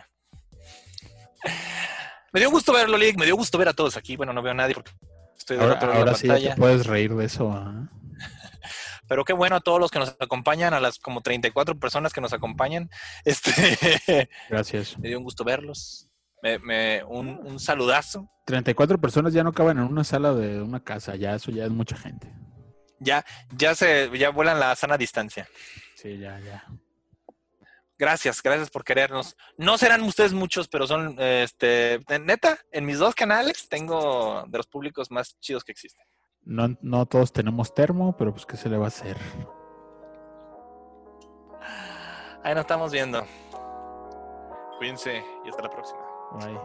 Me dio gusto verlo, Lick. Me dio gusto ver a todos aquí. Bueno, no veo a nadie porque estoy del Ahora, otro lado de la sí pantalla. te puedes reír de eso. ¿ah? Pero qué bueno a todos los que nos acompañan, a las como 34 personas que nos acompañan. Este, Gracias. me dio un gusto verlos. Me, me- un, un saludazo. 34 personas ya no caben en una sala de una casa. Ya, eso ya es mucha gente. Ya, ya se, ya vuelan la sana distancia. Sí, ya, ya. Gracias, gracias por querernos. No serán ustedes muchos, pero son, este, neta, en mis dos canales tengo de los públicos más chidos que existen. No, no todos tenemos termo, pero pues, ¿qué se le va a hacer? Ahí nos estamos viendo. Cuídense y hasta la próxima. 喂